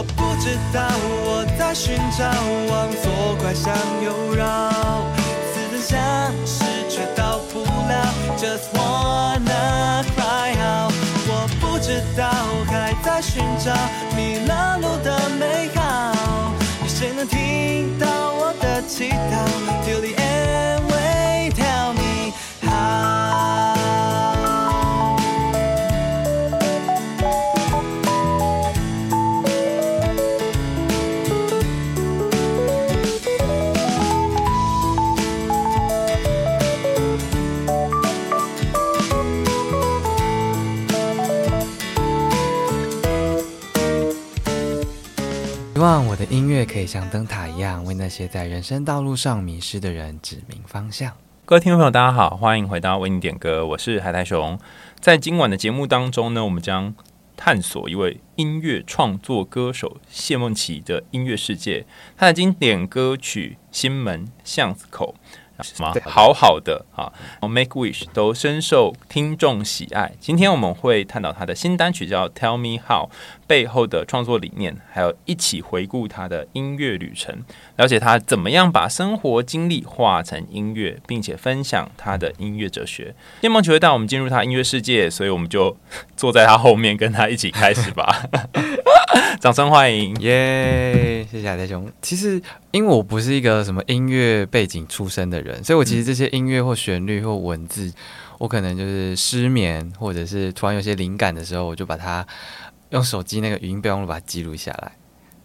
我不知道我在寻找，往左拐向右绕，似曾相识却到不了，Just wanna cry out。我不知道还在寻找迷了路的美好，有谁能听到我的祈祷？Till the end，we tell me how 音乐可以像灯塔一样，为那些在人生道路上迷失的人指明方向。各位听众朋友，大家好，欢迎回到为你点歌，我是海苔熊。在今晚的节目当中呢，我们将探索一位音乐创作歌手谢梦琪的音乐世界。他的经典歌曲《心门巷子口》。什么好好的啊，Make Wish 都深受听众喜爱。今天我们会探讨他的新单曲叫《Tell Me How》背后的创作理念，还有一起回顾他的音乐旅程，了解他怎么样把生活经历化成音乐，并且分享他的音乐哲学。天梦球会带我们进入他音乐世界，所以我们就坐在他后面，跟他一起开始吧。掌声欢迎，耶！谢谢海苔熊。其实，因为我不是一个什么音乐背景出身的人，所以我其实这些音乐或旋律或文字，我可能就是失眠，或者是突然有些灵感的时候，我就把它用手机那个语音备忘录把它记录下来。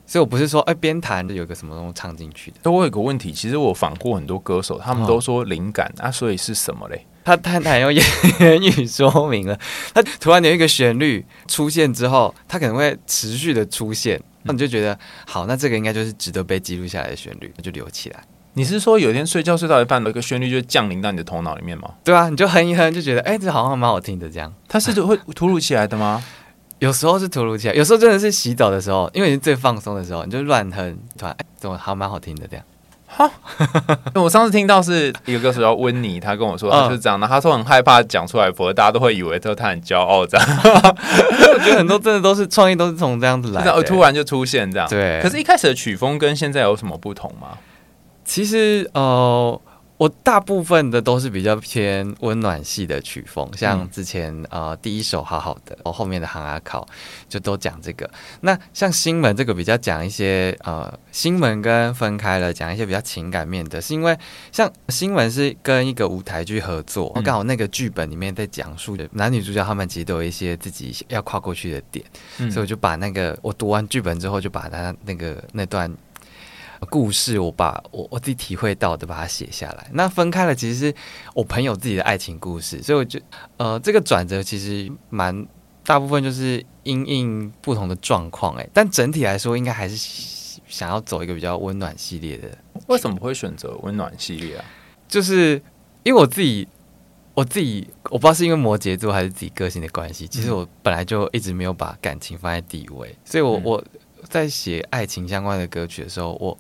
所以我不是说哎边弹就有个什么东西唱进去的。但我有个问题，其实我访过很多歌手，他们都说灵感、哦、啊，所以是什么嘞？他太太用言语说明了，他突然有一个旋律出现之后，他可能会持续的出现，那你就觉得好，那这个应该就是值得被记录下来的旋律，那就留起来。你是说有一天睡觉睡到一半，有一个旋律就降临到你的头脑里面吗？对啊，你就哼一哼，就觉得哎，这好像蛮好听的这样。它是会突如其来的吗？有时候是突如其来，有时候真的是洗澡的时候，因为你是最放松的时候，你就乱哼，突然哎，怎么还蛮好听的这样。哈，我上次听到是一个歌手叫温妮，他跟我说他是这样的，他说很害怕讲出来，否则大家都会以为他他很骄傲这样。我觉得很多真的都是创意，都是从这样子来的，突然就出现这样。对，可是，一开始的曲风跟现在有什么不同吗？其实，呃。我大部分的都是比较偏温暖系的曲风，像之前呃第一首好好的，我后面的行啊考就都讲这个。那像新门这个比较讲一些呃新门跟分开了，讲一些比较情感面的，是因为像新门是跟一个舞台剧合作，刚好那个剧本里面在讲述的男女主角他们其实都有一些自己要跨过去的点，所以我就把那个我读完剧本之后就把他那个那段。故事，我把我我自己体会到的把它写下来。那分开了，其实是我朋友自己的爱情故事，所以我就呃，这个转折其实蛮大部分就是因应不同的状况哎，但整体来说，应该还是想要走一个比较温暖系列的。为什么会选择温暖系列啊？就是因为我自己，我自己我不知道是因为摩羯座还是自己个性的关系，其实我本来就一直没有把感情放在第一位，所以我我。嗯在写爱情相关的歌曲的时候，我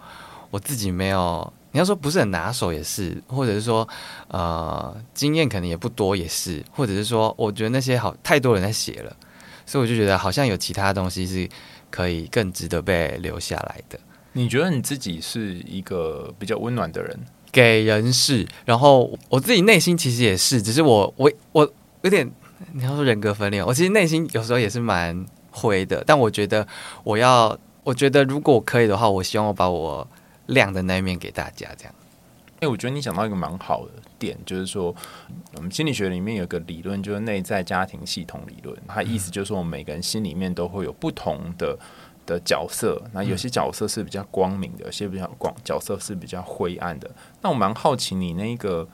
我自己没有，你要说不是很拿手也是，或者是说呃经验可能也不多也是，或者是说我觉得那些好太多人在写了，所以我就觉得好像有其他东西是可以更值得被留下来的。你觉得你自己是一个比较温暖的人？给人是，然后我自己内心其实也是，只是我我我有点你要说人格分裂，我其实内心有时候也是蛮。灰的，但我觉得我要，我觉得如果可以的话，我希望我把我亮的那一面给大家，这样。哎、欸，我觉得你讲到一个蛮好的点，就是说，我们心理学里面有个理论，就是内在家庭系统理论。它意思就是说，我们每个人心里面都会有不同的的角色，那有些角色是比较光明的，有些比较光角色是比较灰暗的。那我蛮好奇，你那个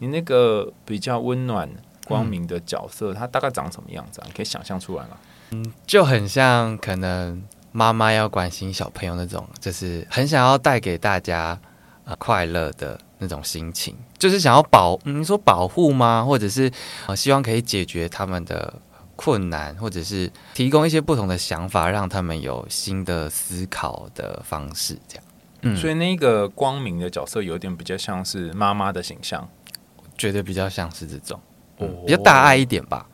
你那个比较温暖光明的角色，它大概长什么样子啊？你可以想象出来吗？嗯，就很像可能妈妈要关心小朋友那种，就是很想要带给大家呃快乐的那种心情，就是想要保，你说保护吗？或者是呃希望可以解决他们的困难，或者是提供一些不同的想法，让他们有新的思考的方式，这样。嗯，所以那个光明的角色有点比较像是妈妈的形象，觉得比较像是这种，嗯，比较大爱一点吧。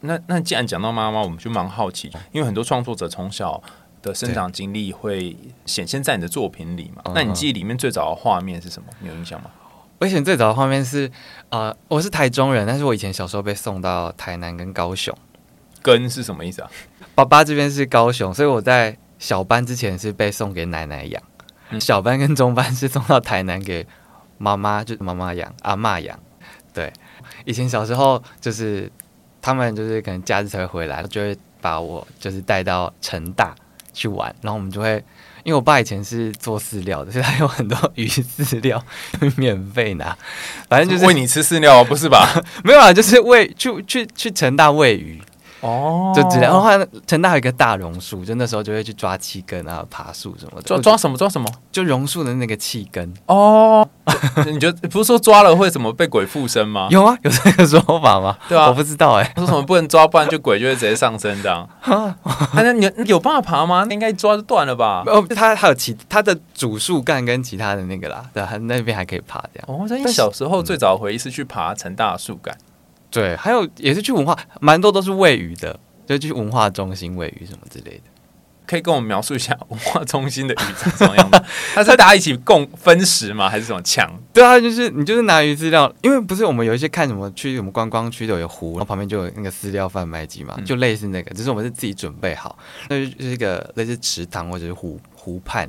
那那既然讲到妈妈，我们就蛮好奇，因为很多创作者从小的生长经历会显现在你的作品里嘛？嗯、那你记忆里面最早的画面是什么？你有印象吗？我以前最早的画面是，呃，我是台中人，但是我以前小时候被送到台南跟高雄。跟是什么意思啊？爸爸这边是高雄，所以我在小班之前是被送给奶奶养，嗯、小班跟中班是送到台南给妈妈，就是妈妈养，阿嬷养。对，以前小时候就是他们就是可能假日才会回来，就会把我就是带到成大去玩，然后我们就会。因为我爸以前是做饲料的，所以他有很多鱼饲料 免费拿，反正就是喂你吃饲料，不是吧？没有啊，就是喂去去去成大喂鱼。哦，就只然后成大有一个大榕树，就那时候就会去抓气根啊，爬树什么的。抓抓什么抓什么？就榕树的那个气根。哦，你觉得不是说抓了会怎么被鬼附身吗？有啊，有这个说法吗？对啊，我不知道哎、欸。说什么不能抓，不然就鬼就会直接上身这样。那你有办法爬吗？那应该抓就断了吧？哦，它还有其它的主树干跟其他的那个啦，对，它那边还可以爬这样。哦，所以小时候最早回忆是去爬成大树干。对，还有也是去文化，蛮多都是喂鱼的，就去文化中心喂鱼什么之类的。可以跟我们描述一下文化中心的鱼是什么样的？它是大家一起共分食吗？还是什么抢？对啊，就是你就是拿鱼饲料，因为不是我们有一些看什么去什么观光区都有湖，然后旁边就有那个饲料贩卖机嘛，就类似那个，只是我们是自己准备好，那就是一个类似池塘或者是湖湖畔。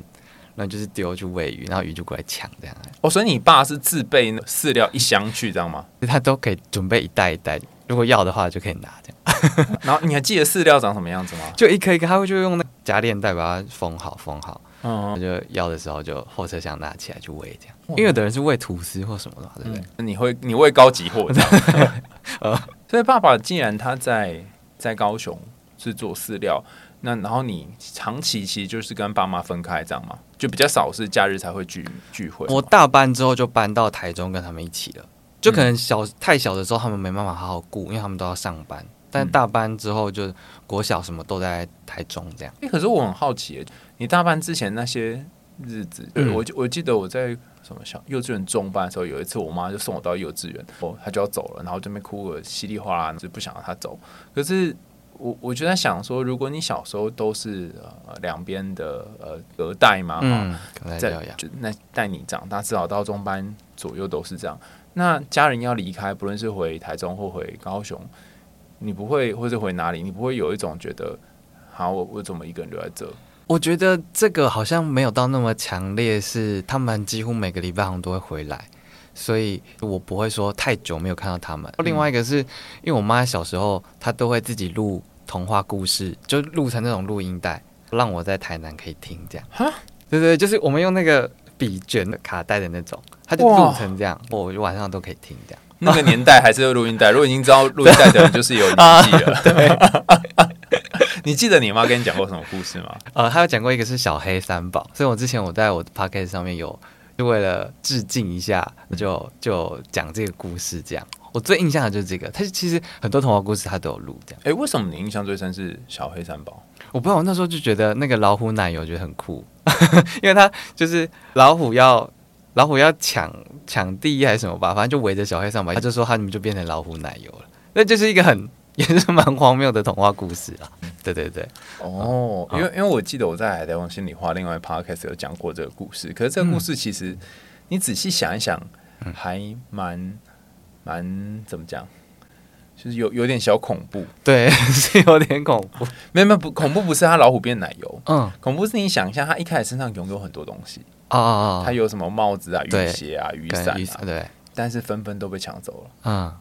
那就是丢去喂鱼，然后鱼就过来抢这样。哦，所以你爸是自备饲料一箱去，这样吗？他都可以准备一袋一袋，如果要的话就可以拿这样。然后你还记得饲料长什么样子吗？就一颗一颗，他会就用那夹链袋把它封好，封好。嗯，就要的时候就后车厢拿起来去喂这样。因为有的人是喂吐司或什么的，对不对？嗯、你会你喂高级货这样。呃，所以爸爸既然他在在高雄是做饲料。那然后你长期其实就是跟爸妈分开这样嘛，就比较少是假日才会聚聚会。我大班之后就搬到台中跟他们一起了，就可能小太小的时候他们没办法好好顾，因为他们都要上班。但大班之后就国小什么都在台中这样。哎、欸，可是我很好奇，你大班之前那些日子，对我我记得我在什么小幼稚园中班的时候，有一次我妈就送我到幼稚园，哦，她就要走了，然后这边哭个稀里哗啦，就不想让她走。可是。我我就在想说，如果你小时候都是呃两边的呃隔代嘛，嗯，在就那带你长大，至少到中班左右都是这样。那家人要离开，不论是回台中或回高雄，你不会或者回哪里，你不会有一种觉得，好，我我怎么一个人留在这？我觉得这个好像没有到那么强烈，是他们几乎每个礼拜好像都会回来，所以我不会说太久没有看到他们。嗯、另外一个是因为我妈小时候她都会自己录。童话故事就录成那种录音带，让我在台南可以听这样。哈，对对，就是我们用那个笔卷的卡带的那种，它就录成这样，我哇晚上都可以听这样。那个年代还是有录音带，如果已经知道录音带的人，就是有年纪了。对，你记得你妈跟你讲过什么故事吗？呃，她有讲过一个是小黑三宝，所以我之前我在我的 podcast 上面有，就为了致敬一下，就就讲这个故事这样。我最印象的就是这个，他其实很多童话故事他都有录这样。哎、欸，为什么你印象最深是小黑三宝？我不知道，我那时候就觉得那个老虎奶油觉得很酷，因为他就是老虎要老虎要抢抢第一还是什么吧，反正就围着小黑三宝，他就说他们就变成老虎奶油了。那就是一个很也是蛮荒谬的童话故事啊。对对对，哦，因为因为我记得我在海贼王心里话另外 podcast 有讲过这个故事，可是这个故事其实你仔细想一想，还蛮。蛮怎么讲，就是有有点小恐怖，对，是有点恐怖。没有没有不恐怖，不是他老虎变奶油，嗯，恐怖是你想一下，他一开始身上拥有很多东西。啊啊啊，他有什么帽子啊、雨鞋啊、雨伞啊，对，但是纷纷都被抢走了，嗯，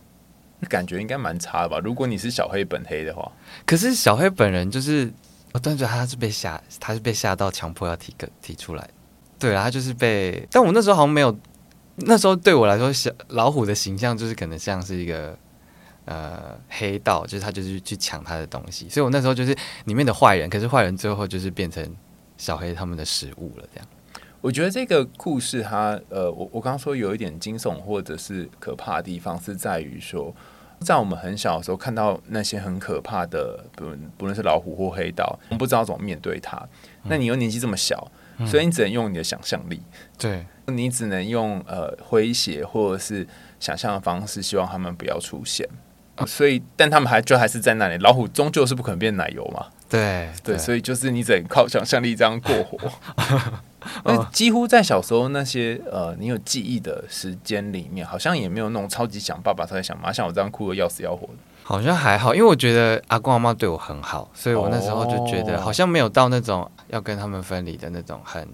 感觉应该蛮差的吧？如果你是小黑本黑的话，可是小黑本人就是，我当时觉得他是被吓，他是被吓到强迫要提个提出来，对啊，他就是被，但我那时候好像没有。那时候对我来说，小老虎的形象就是可能像是一个呃黑道，就是他就是去抢他的东西，所以我那时候就是里面的坏人，可是坏人最后就是变成小黑他们的食物了。这样，我觉得这个故事它呃，我我刚刚说有一点惊悚或者是可怕的地方，是在于说，在我们很小的时候看到那些很可怕的，不不论是老虎或黑道，我们不知道怎么面对它。那你又年纪这么小。所以你只能用你的想象力，对，你只能用呃诙谐或者是想象的方式，希望他们不要出现。所以，但他们还就还是在那里。老虎终究是不可能变奶油嘛？对对，所以就是你只能靠想象力这样过活。那几乎在小时候那些呃，你有记忆的时间里面，好像也没有那种超级想爸爸、超级想妈，像我这样哭的要死要活的。好像还好，因为我觉得阿公阿妈对我很好，所以我那时候就觉得好像没有到那种要跟他们分离的那种很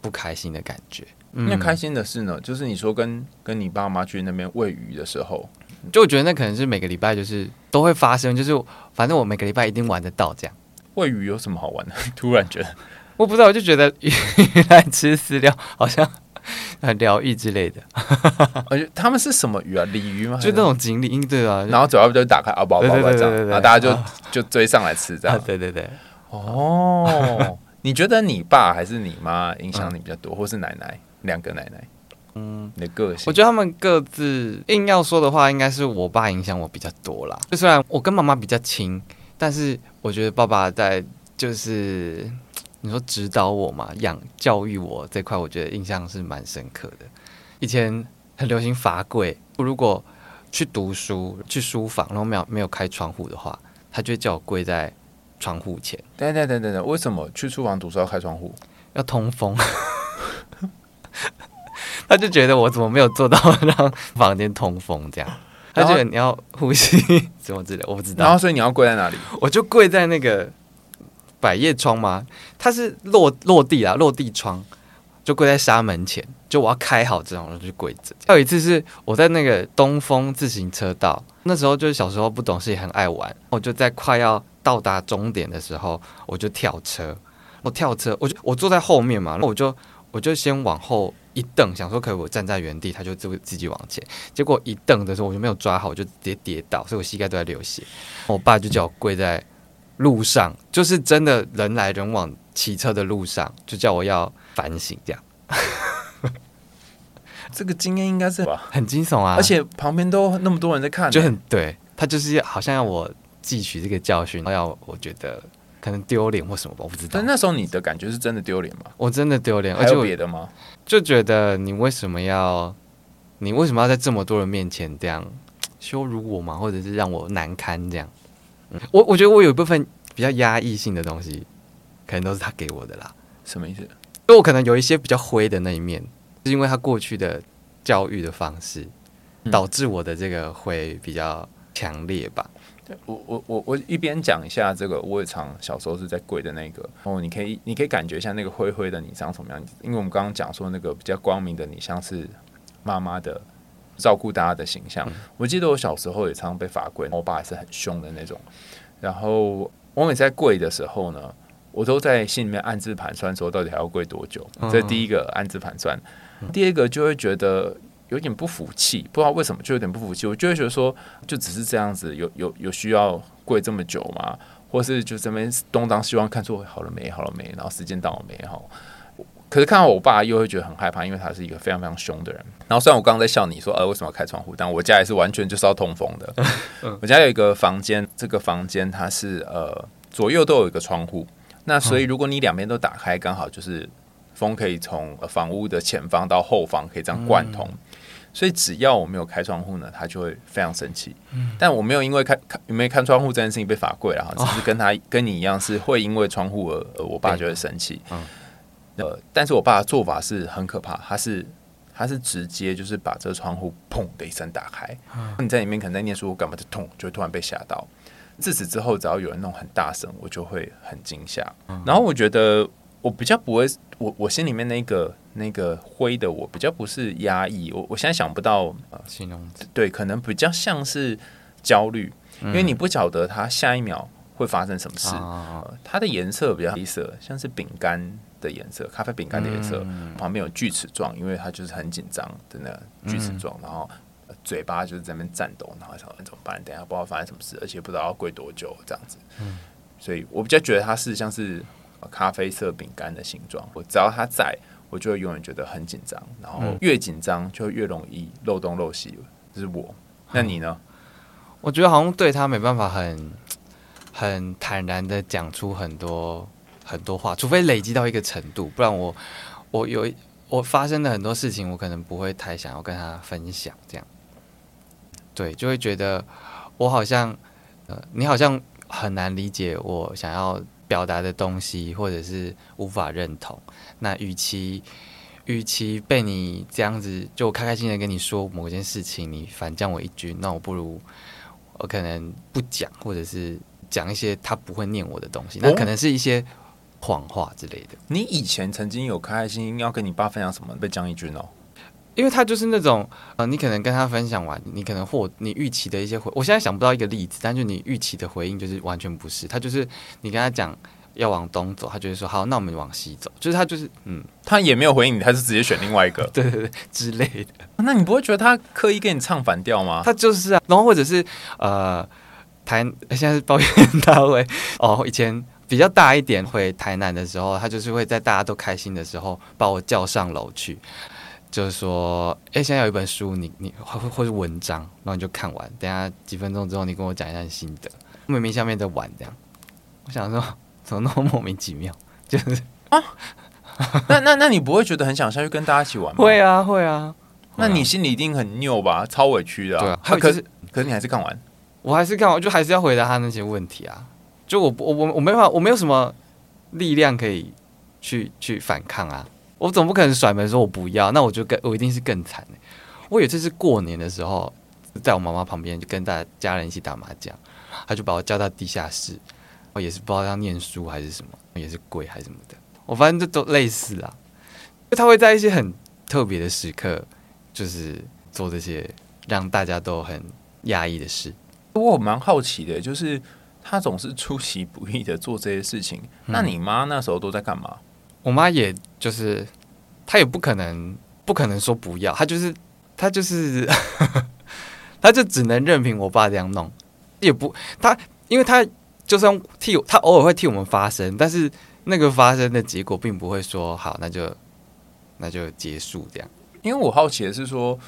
不开心的感觉。嗯、那开心的事呢，就是你说跟跟你爸妈去那边喂鱼的时候，就我觉得那可能是每个礼拜就是都会发生，就是反正我每个礼拜一定玩得到这样。喂鱼有什么好玩的？突然觉得我不知道，我就觉得鱼 来吃饲料好像很疗愈之类的。而且他们是什么鱼啊？鲤鱼吗？就那种锦鲤，对啊。然后嘴巴就打开啊，宝宝宝这样，然后大家就就追上来吃这样。对对对。哦，你觉得你爸还是你妈影响你比较多，或是奶奶？两个奶奶。嗯，你的个性，我觉得他们各自硬要说的话，应该是我爸影响我比较多啦。就虽然我跟妈妈比较亲，但是我觉得爸爸在就是你说指导我嘛，养教育我这块，我觉得印象是蛮深刻的。以前很流行罚跪，我如果去读书去书房，然后没有没有开窗户的话，他就会叫我跪在窗户前。等等等等等，为什么去书房读书要开窗户？要通风。他就觉得我怎么没有做到 让房间通风这样？他觉得你要呼吸 什么之类，我不知道。然后所以你要跪在哪里？我就跪在那个百叶窗吗？它是落落地啊，落地窗，就跪在沙门前。就我要开好这种，然后就跪着。还有一次是我在那个东风自行车道，那时候就是小时候不懂事，也很爱玩。我就在快要到达终点的时候，我就跳车。我跳车，我就我坐在后面嘛，那我就我就先往后。一蹬，想说可以我站在原地，他就自自己往前。结果一蹬的时候，我就没有抓好，我就直接跌倒，所以我膝盖都在流血。我爸就叫我跪在路上，就是真的人来人往骑车的路上，就叫我要反省这样。这个经验应该是很惊悚啊，而且旁边都那么多人在看，就很对。他就是好像要我汲取这个教训，要我觉得可能丢脸或什么吧，我不知道。但那时候你的感觉是真的丢脸吗？我真的丢脸，还有别的吗？就觉得你为什么要，你为什么要在这么多人面前这样羞辱我吗？或者是让我难堪这样？嗯，我我觉得我有一部分比较压抑性的东西，可能都是他给我的啦。什么意思？就我可能有一些比较灰的那一面，是因为他过去的教育的方式，导致我的这个灰比较强烈吧。我我我我一边讲一下这个，我也常小时候是在跪的那个哦，你可以你可以感觉一下那个灰灰的你长什么样子，因为我们刚刚讲说那个比较光明的你像是妈妈的照顾大家的形象。我记得我小时候也常常被罚跪，我爸也是很凶的那种。然后我每次在跪的时候呢，我都在心里面暗自盘算说到底还要跪多久。这是第一个暗自盘算，第二个就会觉得。有点不服气，不知道为什么就有点不服气。我就会觉得说，就只是这样子，有有有需要跪这么久吗？或是就这边东张西望看说好了没，好了没，然后时间到了没？哈，可是看到我爸又会觉得很害怕，因为他是一个非常非常凶的人。然后虽然我刚刚在笑你说，呃，为什么要开窗户？但我家也是完全就是要通风的。我家有一个房间，这个房间它是呃左右都有一个窗户，那所以如果你两边都打开，刚好就是风可以从房屋的前方到后方可以这样贯通。嗯所以只要我没有开窗户呢，他就会非常生气。嗯，但我没有因为开开没开窗户这件事情被罚跪了哈，只是跟他跟你一样是会因为窗户而而我爸就会生气。嗯，呃，但是我爸的做法是很可怕，他是他是直接就是把这个窗户砰的一声打开。嗯，你在里面可能在念书，干嘛就痛，就会突然被吓到。自此之后，只要有人弄很大声，我就会很惊吓。嗯，然后我觉得我比较不会，我我心里面那个。那个灰的我比较不是压抑，我我现在想不到形容词，对，可能比较像是焦虑，因为你不晓得他下一秒会发生什么事。它的颜色比较黑色，像是饼干的颜色，咖啡饼干的颜色，旁边有锯齿状，因为它就是很紧张的那个锯齿状，然后嘴巴就是在那边颤抖，然后想怎么办？等下不知道发生什么事，而且不知道要跪多久这样子。所以我比较觉得它是像是咖啡色饼干的形状，我只要它在。我就会永远觉得很紧张，然后越紧张就越容易漏东漏西。这是我，那你呢？我觉得好像对他没办法很很坦然的讲出很多很多话，除非累积到一个程度，不然我我有我发生的很多事情，我可能不会太想要跟他分享。这样，对，就会觉得我好像呃，你好像很难理解我想要表达的东西，或者是无法认同。那与其与其被你这样子就开开心心的跟你说某件事情，你反将我一军，那我不如我可能不讲，或者是讲一些他不会念我的东西，那可能是一些谎话之类的。你以前曾经有开开心心要跟你爸分享什么被江一军哦？因为他就是那种呃，你可能跟他分享完，你可能或你预期的一些回，我现在想不到一个例子，但就你预期的回应就是完全不是，他就是你跟他讲。要往东走，他就会说好，那我们往西走。就是他就是嗯，他也没有回应你，他是直接选另外一个，对对对之类的。那你不会觉得他刻意跟你唱反调吗？他就是啊，然后或者是呃，台现在是抱怨大会 哦，以前比较大一点回台南的时候，他就是会在大家都开心的时候把我叫上楼去，就是说，哎，现在有一本书，你你或或是文章，然后你就看完，等下几分钟之后你跟我讲一下心得。明明下面在玩这样，我想说。怎么那么莫名其妙？就是啊，那那那你不会觉得很想下去跟大家一起玩吗？会啊，会啊。那你心里一定很拗吧？超委屈的、啊。对啊，他可是可是你还是看完，我还是看完，就还是要回答他那些问题啊。就我我我我没办法，我没有什么力量可以去去反抗啊。我总不可能甩门说我不要，那我就更我一定是更惨。我有一次是过年的时候，在我妈妈旁边就跟大家人一起打麻将，他就把我叫到地下室。我也是不知道要念书还是什么，也是跪还是什么的。我发现这都类似啊，他会在一些很特别的时刻，就是做这些让大家都很压抑的事。我蛮好奇的，就是他总是出其不意的做这些事情。嗯、那你妈那时候都在干嘛？我妈也就是，她也不可能不可能说不要，她就是她就是，她就只能任凭我爸这样弄，也不她，因为她。就算替她偶尔会替我们发声，但是那个发声的结果并不会说好，那就那就结束这样。因为我好奇的是说，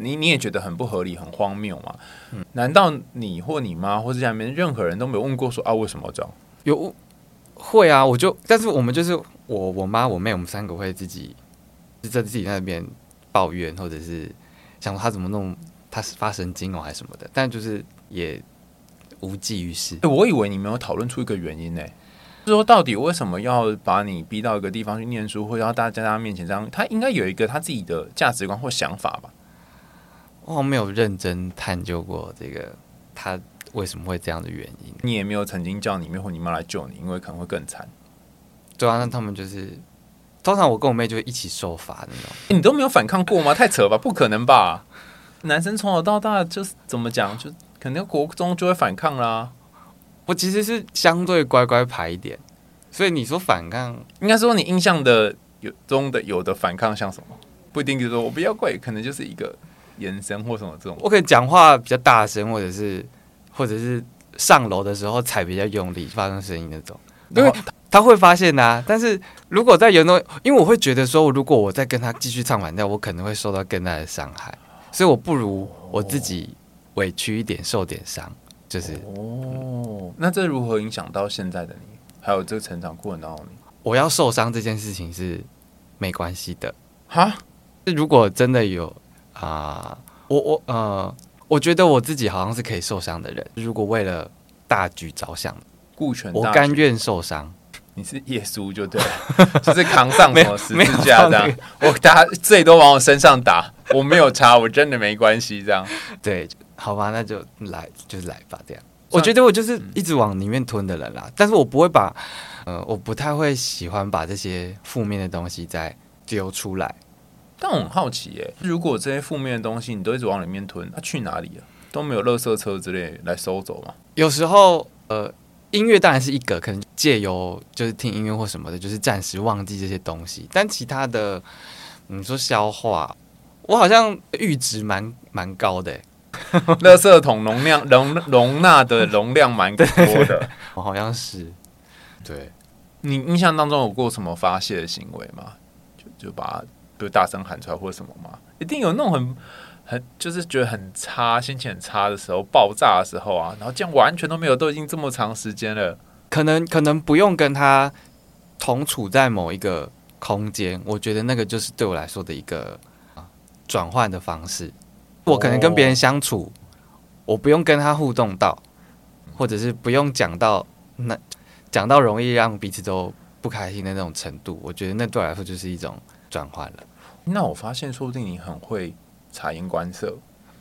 你你也觉得很不合理、很荒谬嘛？嗯，难道你或你妈或者家里面任何人都没有问过说啊，为什么这样？有会啊，我就但是我们就是我我妈我妹我们三个会自己在自己那边抱怨，或者是想说他怎么弄，他是发神经哦还是什么的，但就是也。无济于事。哎，我以为你没有讨论出一个原因呢，就是说到底为什么要把你逼到一个地方去念书，或者要大家在他面前这样？他应该有一个他自己的价值观或想法吧？我没有认真探究过这个他为什么会这样的原因。你也没有曾经叫你妹或你妈来救你，因为可能会更惨。对啊，那他们就是通常我跟我妹就会一起受罚的那种。你都没有反抗过吗？太扯吧，不可能吧？男生从小到大就是怎么讲就。肯定国中就会反抗啦。我其实是相对乖乖牌一点，所以你说反抗，应该说你印象的有中的有的反抗像什么？不一定就是说我不要跪，可能就是一个眼神或什么这种。我可以讲话比较大声，或者是或者是上楼的时候踩比较用力，发生声音那种。因为他会发现呐、啊。但是如果在严重，因为我会觉得说，如果我再跟他继续唱反调，我可能会受到更大的伤害，所以我不如我自己。委屈一点，受点伤，就是哦。那这如何影响到现在的你？还有这个成长过程当中，我要受伤这件事情是没关系的哈。如果真的有啊、呃，我我呃，我觉得我自己好像是可以受伤的人。如果为了大局着想，顾全，我甘愿受伤。你是耶稣就对了，就是扛上 什么十字架这样。我大家最多往我身上打，我没有差，我真的没关系这样。对。好吧，那就来，就是来吧，这样。我觉得我就是一直往里面吞的人啦，嗯、但是我不会把，呃，我不太会喜欢把这些负面的东西再丢出来。但我很好奇，耶，如果这些负面的东西你都一直往里面吞，它去哪里了？都没有垃圾车之类来收走吗？有时候，呃，音乐当然是一个，可能借由就是听音乐或什么的，就是暂时忘记这些东西。但其他的，你说消化，我好像阈值蛮蛮高的。垃圾桶容量容容纳的容量蛮多的，我好像是。对，你印象当中有过什么发泄的行为吗？就就把就大声喊出来或者什么吗？一定有那种很很就是觉得很差、心情很差的时候、爆炸的时候啊。然后这样完全都没有，都已经这么长时间了，可能可能不用跟他同处在某一个空间，我觉得那个就是对我来说的一个转换的方式。我可能跟别人相处，哦，我不用跟他互动到，或者是不用讲到那讲到容易让彼此都不开心的那种程度，我觉得那对我来说就是一种转换了。那我发现，说不定你很会察言观色，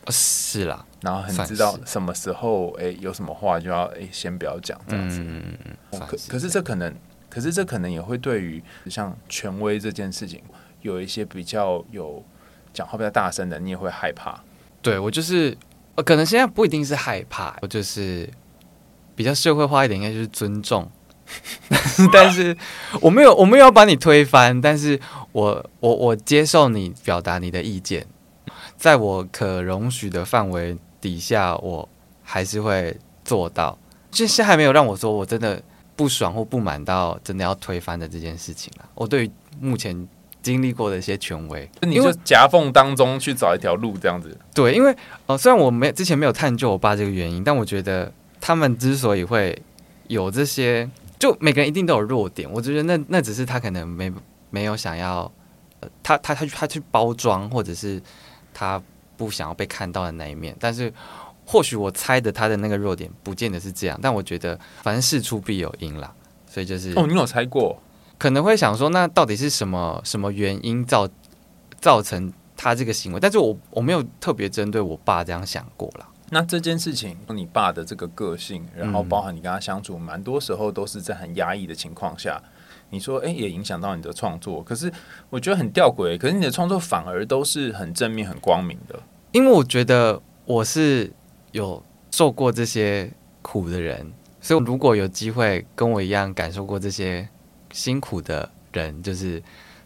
是啦，然后很知道什么时候，哎，有什么话就要哎先不要讲这样子。嗯嗯嗯。可可是这可能，可是这可能也会对于像权威这件事情，有一些比较有讲话比较大声的，你也会害怕。对我就是，可能现在不一定是害怕，我就是比较社会化一点，应该就是尊重。但是我没有，我没有要把你推翻，但是我我我接受你表达你的意见，在我可容许的范围底下，我还是会做到。就是还没有让我说我真的不爽或不满到真的要推翻的这件事情啊。我对于目前经历过的一些权威，你就夹缝当中去找一条路这样子。对，因为呃，虽然我没之前没有探究我爸这个原因，但我觉得他们之所以会有这些。就每个人一定都有弱点，我觉得那那只是他可能没没有想要，呃，他他他他去包装，或者是他不想要被看到的那一面。但是或许我猜的他的那个弱点不见得是这样，但我觉得反正事出必有因啦，所以就是哦，你有猜过？可能会想说，那到底是什么什么原因造造成他这个行为？但是我我没有特别针对我爸这样想过啦。那这件事情，你爸的这个个性，然后包含你跟他相处，蛮、嗯、多时候都是在很压抑的情况下。你说，诶、也影响到你的创作。可是我觉得很吊诡，可是你的创作反而都是很正面、很光明的。因为我觉得我是有受过这些苦的人，所以如果有机会跟我一样感受过这些辛苦的人，就是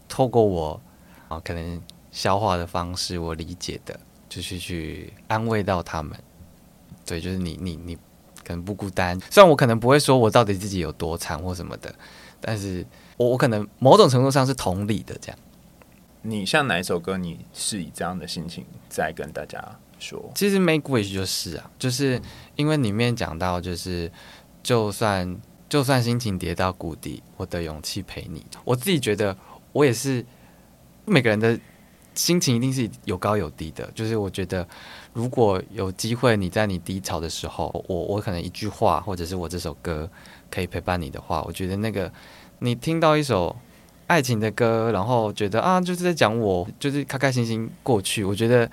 透过我啊，可能消化的方式，我理解的，就是去安慰到他们。对，就是你，你，你可能不孤单。虽然我可能不会说我到底自己有多惨或什么的，但是我我可能某种程度上是同理的这样。你像哪一首歌，你是以这样的心情在跟大家说？其实《Make Wish》就是啊，就是因为里面讲到，就是就算就算心情跌到谷底，我的勇气陪你。我自己觉得，我也是每个人的心情一定是有高有低的，就是我觉得。如果有机会，你在你低潮的时候，我我可能一句话，或者是我这首歌可以陪伴你的话，我觉得那个你听到一首爱情的歌，然后觉得啊，就是在讲我，就是开开心心过去。我觉得，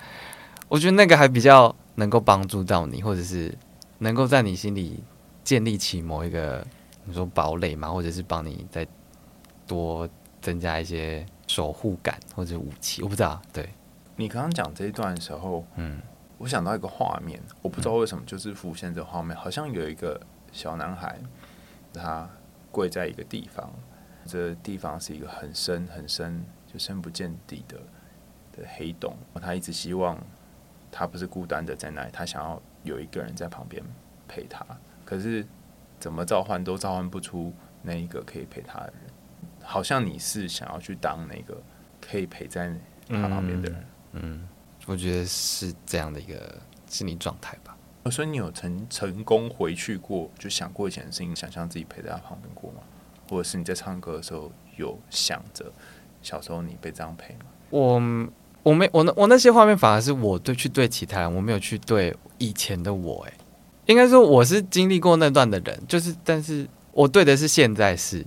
我觉得那个还比较能够帮助到你，或者是能够在你心里建立起某一个你说堡垒嘛，或者是帮你再多增加一些守护感或者武器。我不知道，对。你刚刚讲这一段的时候，嗯。我想到一个画面，我不知道为什么就是浮现这画面，好像有一个小男孩，他跪在一个地方，这地方是一个很深很深就深不见底的的黑洞。他一直希望他不是孤单的在那里，他想要有一个人在旁边陪他，可是怎么召唤都召唤不出那一个可以陪他的人。好像你是想要去当那个可以陪在他旁边的人，嗯我觉得是这样的一个心理状态吧。所以你有成成功回去过，就想过以前的事情，想象自己陪在他旁边过吗？或者是你在唱歌的时候有想着小时候你被这样陪吗？我我没我那我那些画面反而是我对去对其他人，我没有去对以前的我。哎，应该说我是经历过那段的人，就是但是我对的是现在是，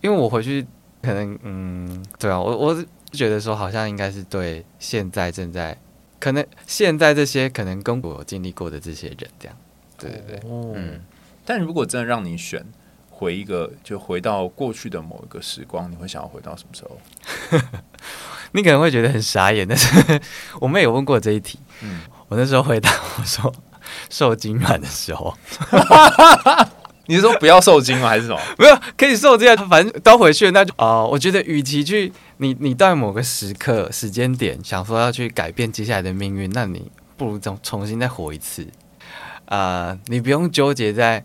因为我回去可能嗯，对啊，我我是觉得说好像应该是对现在正在。可能现在这些可能跟我经历过的这些人这样，对对对，哦、嗯。但如果真的让你选回一个，就回到过去的某一个时光，你会想要回到什么时候？你可能会觉得很傻眼，但是我们也有问过这一题。嗯，我那时候回答我说受精卵的时候。你是说不要受精吗？还是什么？没有，可以受精，反正都回去了。那就哦，我觉得与其去你你到某个时刻时间点想说要去改变接下来的命运，那你不如重重新再活一次啊、呃！你不用纠结在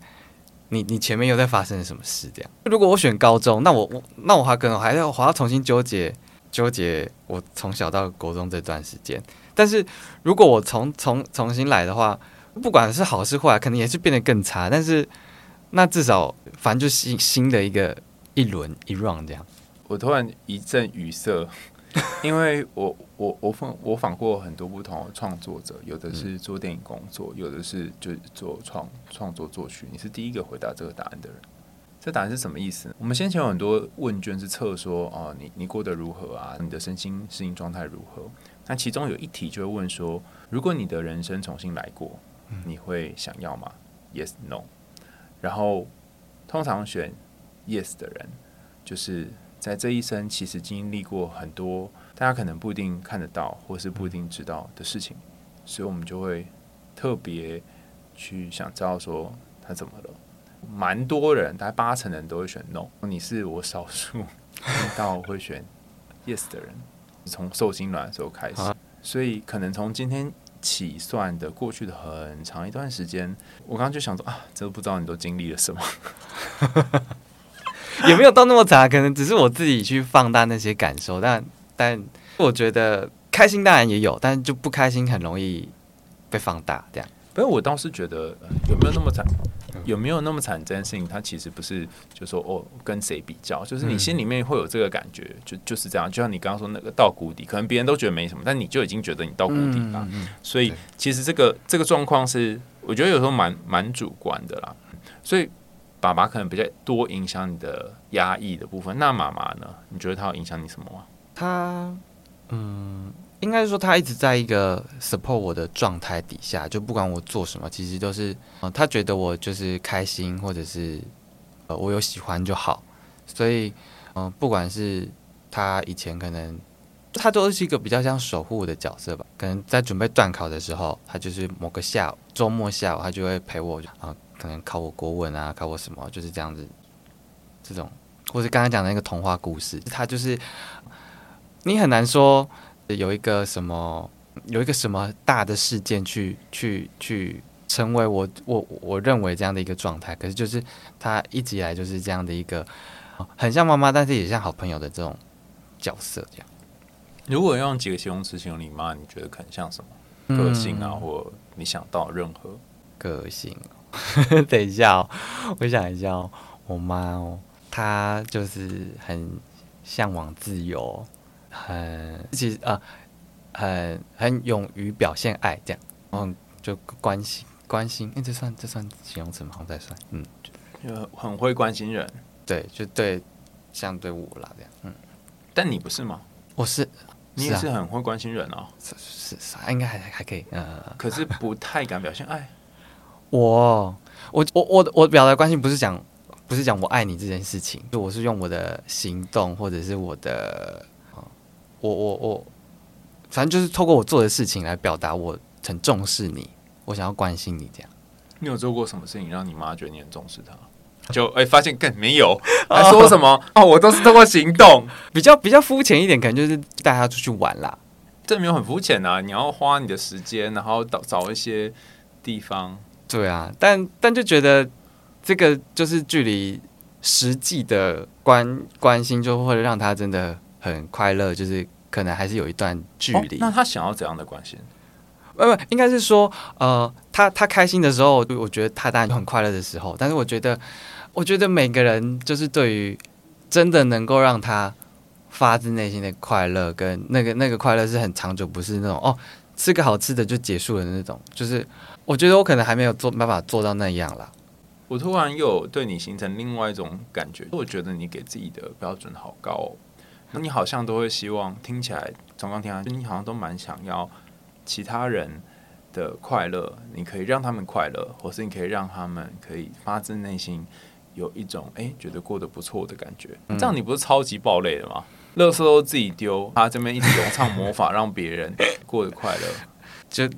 你你前面又在发生什么事这样。如果我选高中，那我我那我还可能还要还要重新纠结纠结我从小到国中这段时间。但是如果我重重重新来的话，不管是好是坏，可能也是变得更差。但是。那至少，反正就新新的一个一轮一 round 这样。我突然一阵语塞，因为我我我访我访过很多不同的创作者，有的是做电影工作，有的是就做创创作作曲。你是第一个回答这个答案的人，这答案是什么意思？我们先前有很多问卷是测说，哦，你你过得如何啊？你的身心适应状态如何？那其中有一题就会问说，如果你的人生重新来过，你会想要吗？Yes, No。然后通常选 Yes 的人，就是在这一生其实经历过很多大家可能不一定看得到，或是不一定知道的事情，所以我们就会特别去想知道说他怎么了。蛮多人，大概八成的人都会选 no。你是我少数听到会选 yes 的人，从受精卵的时候开始，所以可能从今天起算的过去的很长一段时间，我刚刚就想说啊，真的不知道你都经历了什么，也没有到那么杂，可能只是我自己去放大那些感受，但但我觉得开心当然也有，但就不开心很容易被放大，这样。不过我倒是觉得有没有那么长。有没有那么惨？这件事情，它其实不是就说哦，跟谁比较，就是你心里面会有这个感觉，嗯、就就是这样。就像你刚刚说那个到谷底，可能别人都觉得没什么，但你就已经觉得你到谷底了。所以其实这个这个状况是，我觉得有时候蛮蛮主观的啦。所以爸爸可能比较多影响你的压抑的部分。那妈妈呢？你觉得她有影响你什么吗？他嗯。应该是说，他一直在一个 support 我的状态底下，就不管我做什么，其实都是，呃，他觉得我就是开心，或者是呃，我有喜欢就好。所以，嗯、不管是他以前可能，他都是一个比较像守护的角色吧。可能在准备段考的时候，他就是某个下午，周末下午，他就会陪我，啊、可能考我国文啊，考我什么，就是这样子。这种，或是刚刚讲的那个童话故事，他就是你很难说。有一个什么，有一个什么大的事件去去去成为我我我认为这样的一个状态，可是就是他一直以来就是这样的一个很像妈妈，但是也像好朋友的这种角色。这样，如果用几个形容词形容你妈，你觉得可能像什么？个性啊，嗯、或你想到任何个性？等一下哦，我想一下哦，我妈哦，她就是很向往自由。很其实啊，很很勇于表现爱这样，嗯，就关心关心，哎，这算这算形容词吗？好像在算，嗯，就很会关心人，对，就对，像对我啦这样，嗯，但你不是吗？我是，你也是很会关心人哦，是是是，应该还还可以，呃，可是不太敢表现爱。我我我我我表达关心不是讲不是讲我爱你这件事情，就我是用我的行动或者是我的。我我我，反正就是透过我做的事情来表达我很重视你，我想要关心你这样。你有做过什么事情让你妈觉得你很重视她？就哎、欸，发现更没有，还说什么哦，哦？我都是通过行动，比较比较肤浅一点，可能就是带她出去玩啦。这没有很肤浅啊！你要花你的时间，然后找找一些地方。对啊，但但就觉得这个就是距离实际的关关心，就会让她真的。很快乐，就是可能还是有一段距离。哦，那他想要怎样的关系？不不，应该是说，呃，他他开心的时候，我觉得他当然很快乐的时候。但是我觉得，我觉得每个人就是对于真的能够让他发自内心的快乐，跟那个那个快乐是很长久，不是那种哦吃个好吃的就结束了的那种。就是我觉得我可能还没有做办法做到那样啦。我突然又对你形成另外一种感觉，我觉得你给自己的标准好高哦。你好像都会希望听起来，从刚听来，你好像都蛮想要其他人的快乐，你可以让他们快乐，或是你可以让他们可以发自内心有一种哎、欸、觉得过得不错的感觉。嗯、这样你不是超级爆累的吗？垃圾都自己丢，他这边一直咏唱魔法，让别人过得快乐，就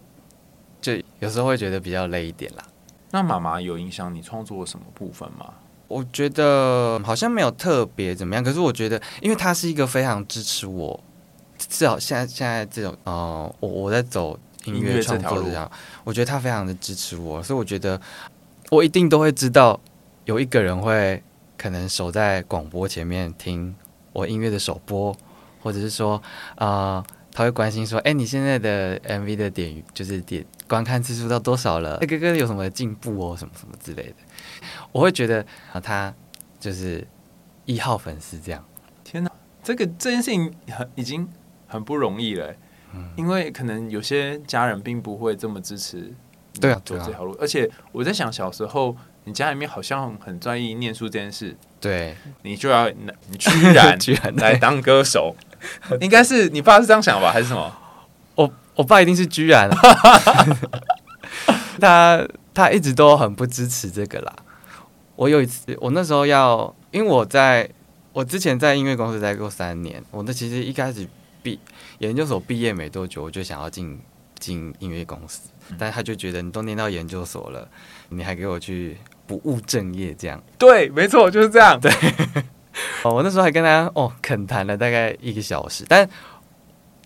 就有时候会觉得比较累一点啦。那妈妈有影响你创作什么部分吗？我觉得好像没有特别怎么样，可是我觉得，因为他是一个非常支持我，至少现在现在这种，呃，我我在走音乐创作这样，我觉得他非常的支持我，所以我觉得我一定都会知道有一个人会可能守在广播前面听我音乐的首播，或者是说，啊、呃，他会关心说，哎，你现在的 MV 的点就是点观看次数到多少了？哎，哥哥有什么进步哦，什么什么之类的。我会觉得啊，他就是一号粉丝这样。天哪，这个这件事情很已经很不容易了，嗯，因为可能有些家人并不会这么支持，对啊，走这条路。而且我在想，小时候你家里面好像很在意念书这件事，对，你就要你居然 居然来当歌手，应该是你爸是这样想吧，还是什么？我我爸一定是居然，他他一直都很不支持这个啦。我有一次，我那时候要，因为我在我之前在音乐公司待过三年，我那其实一开始毕研究所毕业没多久，我就想要进进音乐公司，但他就觉得你都念到研究所了，你还给我去不务正业这样？对，没错，就是这样。对，哦，我那时候还跟他哦恳谈了大概一个小时，但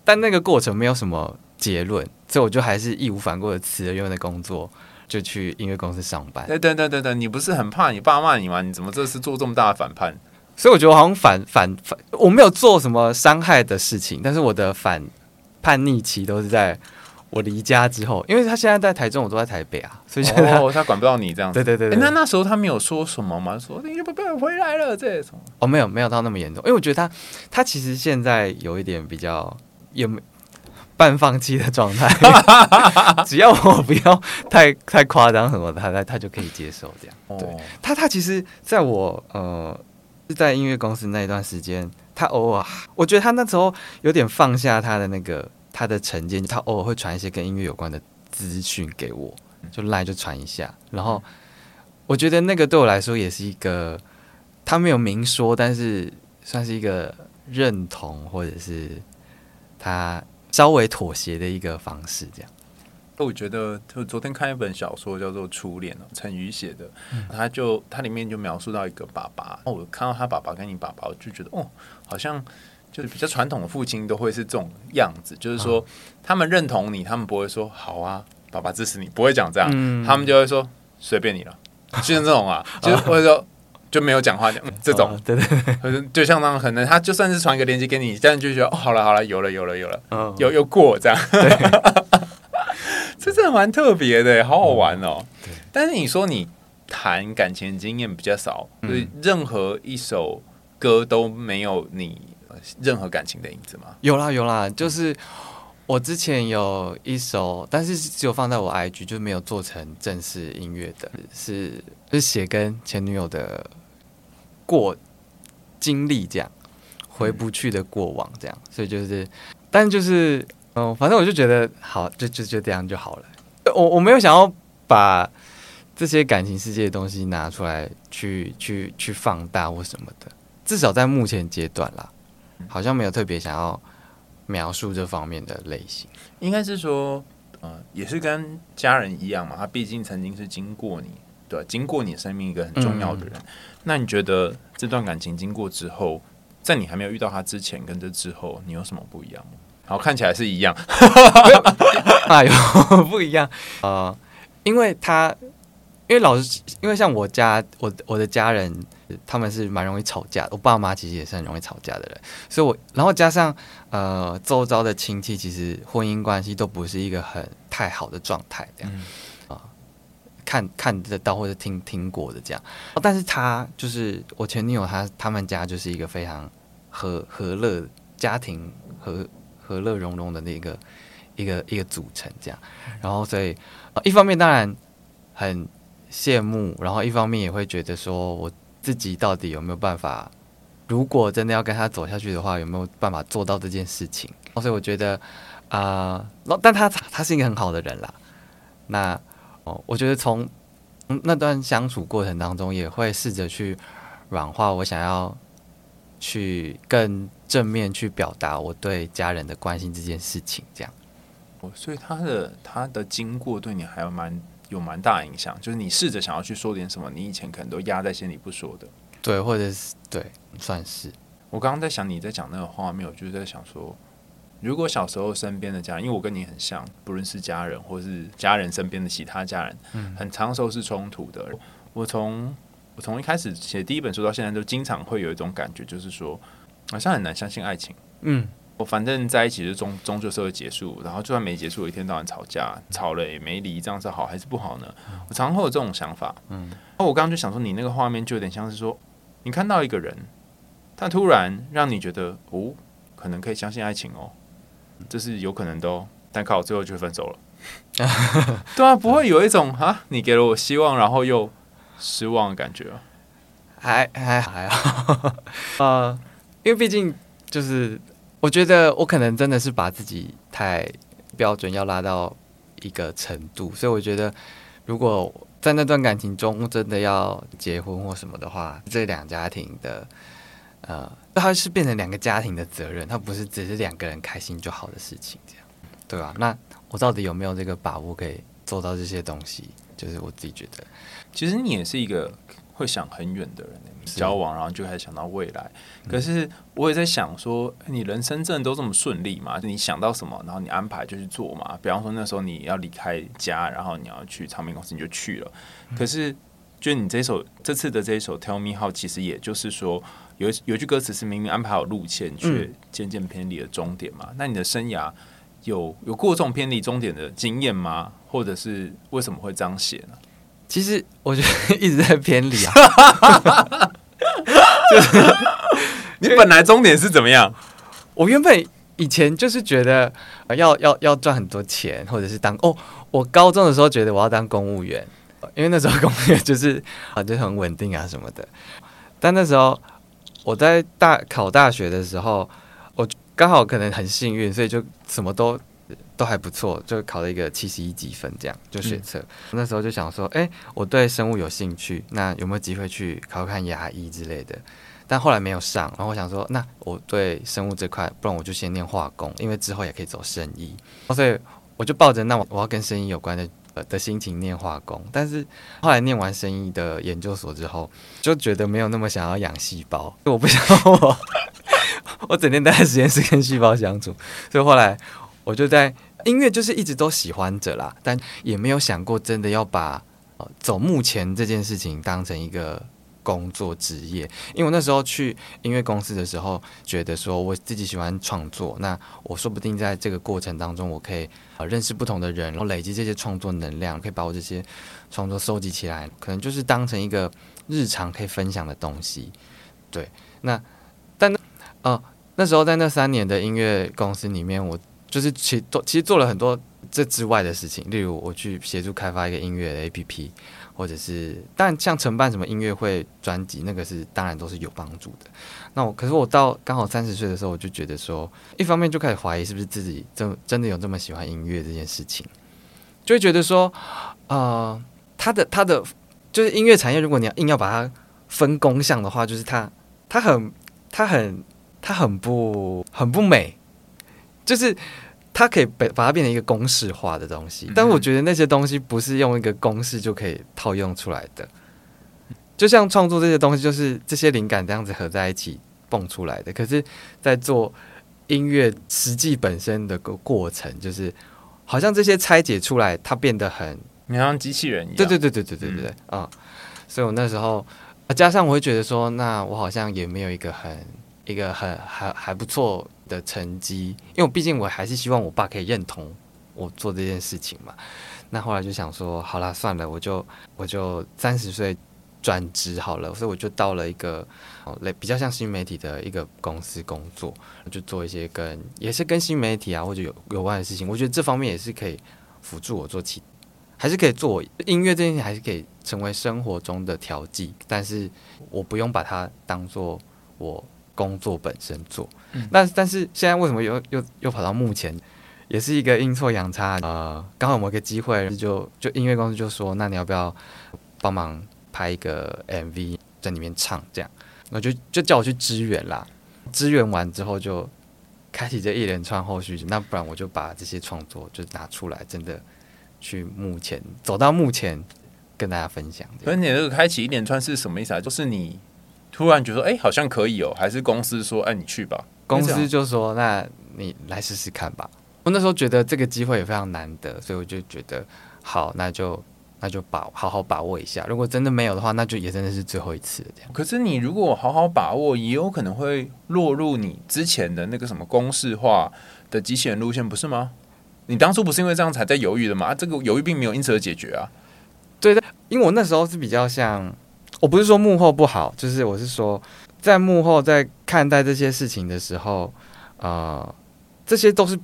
但那个过程没有什么结论，所以我就还是义无反顾的辞了原本的工作。就去音乐公司上班。对对对对对，你不是很怕你爸骂你吗？你怎么这次做这么大的反叛？所以我觉得我好像反反反，我没有做什么伤害的事情，但是我的反叛逆期都是在我离家之后，因为他现在在台中，我都在台北啊，所以他、哦、他管不到你这样子。对对对，那那时候他没有说什么吗？说你就不要回来了，这种？哦，没有没有到那么严重，因为我觉得他他其实现在有一点比较有没。半放弃的状态，只要我不要太太夸张什么的，他他他就可以接受这样。对他，他其实在我呃是在音乐公司那一段时间，他偶尔我觉得他那时候有点放下他的那个他的成见，他偶尔会传一些跟音乐有关的资讯给我，就赖就传一下。然后我觉得那个对我来说也是一个他没有明说，但是算是一个认同或者是他。稍微妥协的一个方式，这样。我觉得，就昨天看一本小说，叫做《初恋》哦，陈宇写的。他就他里面就描述到一个爸爸，我看到他爸爸跟你爸爸，我就觉得哦，好像就是比较传统的父亲都会是这种样子，就是说他们认同你，他们不会说好啊，爸爸支持你，不会讲这样，嗯、他们就会说随便你了，就像这种啊，就 或者说。就没有讲话讲这种，对对对，就像那可能他就算是传一个链接给你，这样就觉得哦，好了好了，有了有了有了，嗯，有有过这样，这真的蛮特别的，好好玩哦。对，但是你说你谈感情经验比较少，所以任何一首歌都没有你任何感情的影子吗？有啦有啦，就是我之前有一首，但是只有放在我 IG，就没有做成正式音乐的，是是写跟前女友的。过经历这样回不去的过往这样，所以就是，但就是，嗯，反正我就觉得好，就就就这样就好了。我我没有想要把这些感情世界的东西拿出来去去去放大或什么的，至少在目前阶段啦，好像没有特别想要描述这方面的类型。应该是说，呃，也是跟家人一样嘛，他毕竟曾经是经过你。对，经过你生命一个很重要的人，嗯、那你觉得这段感情经过之后，在你还没有遇到他之前跟这之后，你有什么不一样吗？好，看起来是一样，哎呦，不一样啊、呃！因为他，因为老师，因为像我家，我我的家人他们是蛮容易吵架的，我爸妈其实也是很容易吵架的人，所以我然后加上呃周遭的亲戚，其实婚姻关系都不是一个很太好的状态，这样。嗯看看得到或者听听过的这样，但是他就是我前女友，她他们家就是一个非常和和乐家庭和和乐融融的那个一个一个组成这样，然后所以一方面当然很羡慕，然后一方面也会觉得说我自己到底有没有办法，如果真的要跟他走下去的话，有没有办法做到这件事情？所以我觉得啊，呃，但他他是一个很好的人啦，那。哦，我觉得从那段相处过程当中，也会试着去软化我想要去更正面去表达我对家人的关心这件事情，这样。哦，所以他的他的经过对你还有蛮有蛮大影响，就是你试着想要去说点什么，你以前可能都压在心里不说的，对，或者是对，算是。我刚刚在想你在讲那个画面，我就是在想说。如果小时候身边的家人，因为我跟你很像，不论是家人或是家人身边的其他家人，嗯，很长时候是冲突的。我从我从一开始写第一本书到现在，都经常会有一种感觉，就是说好像很难相信爱情。嗯，我反正在一起就终终究是会结束，然后就算没结束，一天到晚吵架，吵了也没离，这样是好还是不好呢？我常常会有这种想法。嗯，那我刚刚就想说，你那个画面就有点像是说，你看到一个人，他突然让你觉得哦，可能可以相信爱情哦。这是有可能都，但靠最后就分手了。对啊，不会有一种啊，你给了我希望，然后又失望的感觉啊？还还还好，呃，因为毕竟就是我觉得我可能真的是把自己太标准要拉到一个程度，所以我觉得如果在那段感情中真的要结婚或什么的话，这两家庭的呃，它是变成两个家庭的责任，它不是只是两个人开心就好的事情，这样对吧？那我到底有没有这个把握可以做到这些东西？就是我自己觉得，其实你也是一个会想很远的人，交往然后就开始想到未来。可是我也在想说，你人生真的都这么顺利吗？你想到什么，然后你安排就去做嘛。比方说那时候你要离开家，然后你要去唱片公司，你就去了。可是，就你这首这次的这一首《Tell Me How》，其实也就是说，有有句歌词是明明安排好路线，却渐渐偏离了终点嘛。那你的生涯有有过这种偏离终点的经验吗？或者是为什么会这样写呢？其实我觉得 一直在偏离啊，就是 你本来终点是怎么样？我原本以前就是觉得要要要赚很多钱，或者是当哦，我高中的时候觉得我要当公务员，因为那时候公务员就是啊就很稳定啊什么的。但那时候我在大考大学的时候，我刚好可能很幸运，所以就什么都。都还不错，就考了一个七十一级分，这样就学测。嗯、那时候就想说，哎、欸，我对生物有兴趣，那有没有机会去考看牙医之类的？但后来没有上。然后我想说，那我对生物这块，不然我就先念化工，因为之后也可以走生医。所以我就抱着那我我要跟生医有关的的心情念化工。但是后来念完生意的研究所之后，就觉得没有那么想要养细胞，我不想我 我整天待在实验室跟细胞相处，所以后来。我就在音乐，就是一直都喜欢着啦，但也没有想过真的要把走目前这件事情当成一个工作职业。因为我那时候去音乐公司的时候，觉得说我自己喜欢创作，那我说不定在这个过程当中，我可以呃认识不同的人，然后累积这些创作能量，可以把我这些创作收集起来，可能就是当成一个日常可以分享的东西。对，那但那呃那时候在那三年的音乐公司里面，我。就是其做其实做了很多这之外的事情，例如我去协助开发一个音乐的 APP，或者是但像承办什么音乐会专辑，那个是当然都是有帮助的。那我可是我到刚好三十岁的时候，我就觉得说，一方面就开始怀疑是不是自己真真的有这么喜欢音乐这件事情，就会觉得说，呃，他的他的就是音乐产业，如果你要硬要把它分工项的话，就是它它很它很它很不很不美，就是。它可以被，把它变成一个公式化的东西，但我觉得那些东西不是用一个公式就可以套用出来的。就像创作这些东西，就是这些灵感这样子合在一起蹦出来的。可是，在做音乐实际本身的过过程，就是好像这些拆解出来，它变得很，你像机器人一样。对对对对对对对，啊！所以我那时候，加上我会觉得说，那我好像也没有一个很、一个很、还还不错。的成绩，因为我毕竟我还是希望我爸可以认同我做这件事情嘛。那后来就想说，好啦，算了，我就我就三十岁转职好了，所以我就到了一个类比较像新媒体的一个公司工作，就做一些跟也是跟新媒体啊或者有有关的事情。我觉得这方面也是可以辅助我做起，还是可以做音乐这件事情，还是可以成为生活中的调剂，但是我不用把它当做我。工作本身做，那、嗯、但是现在为什么又又又跑到幕前，也是一个阴错阳差，呃，刚好某个机会就就音乐公司就说，那你要不要帮忙拍一个 MV 在里面唱这样，那就就叫我去支援啦，支援完之后就开启这一连串后续，那不然我就把这些创作就拿出来，真的去目前走到幕前跟大家分享。可是你这个开启一连串是什么意思啊？就是你。突然觉得，哎、欸，好像可以哦，还是公司说，哎、欸，你去吧。公司就说，那你来试试看吧。我那时候觉得这个机会也非常难得，所以我就觉得好，那就那就把好好把握一下。如果真的没有的话，那就也真的是最后一次这样。可是你如果好好把握，也有可能会落入你之前的那个什么公式化的机器人路线，不是吗？你当初不是因为这样才在犹豫的吗？啊、这个犹豫并没有因此而解决啊。对的，因为我那时候是比较像。我不是说幕后不好，就是我是说，在幕后在看待这些事情的时候，呃，这些都是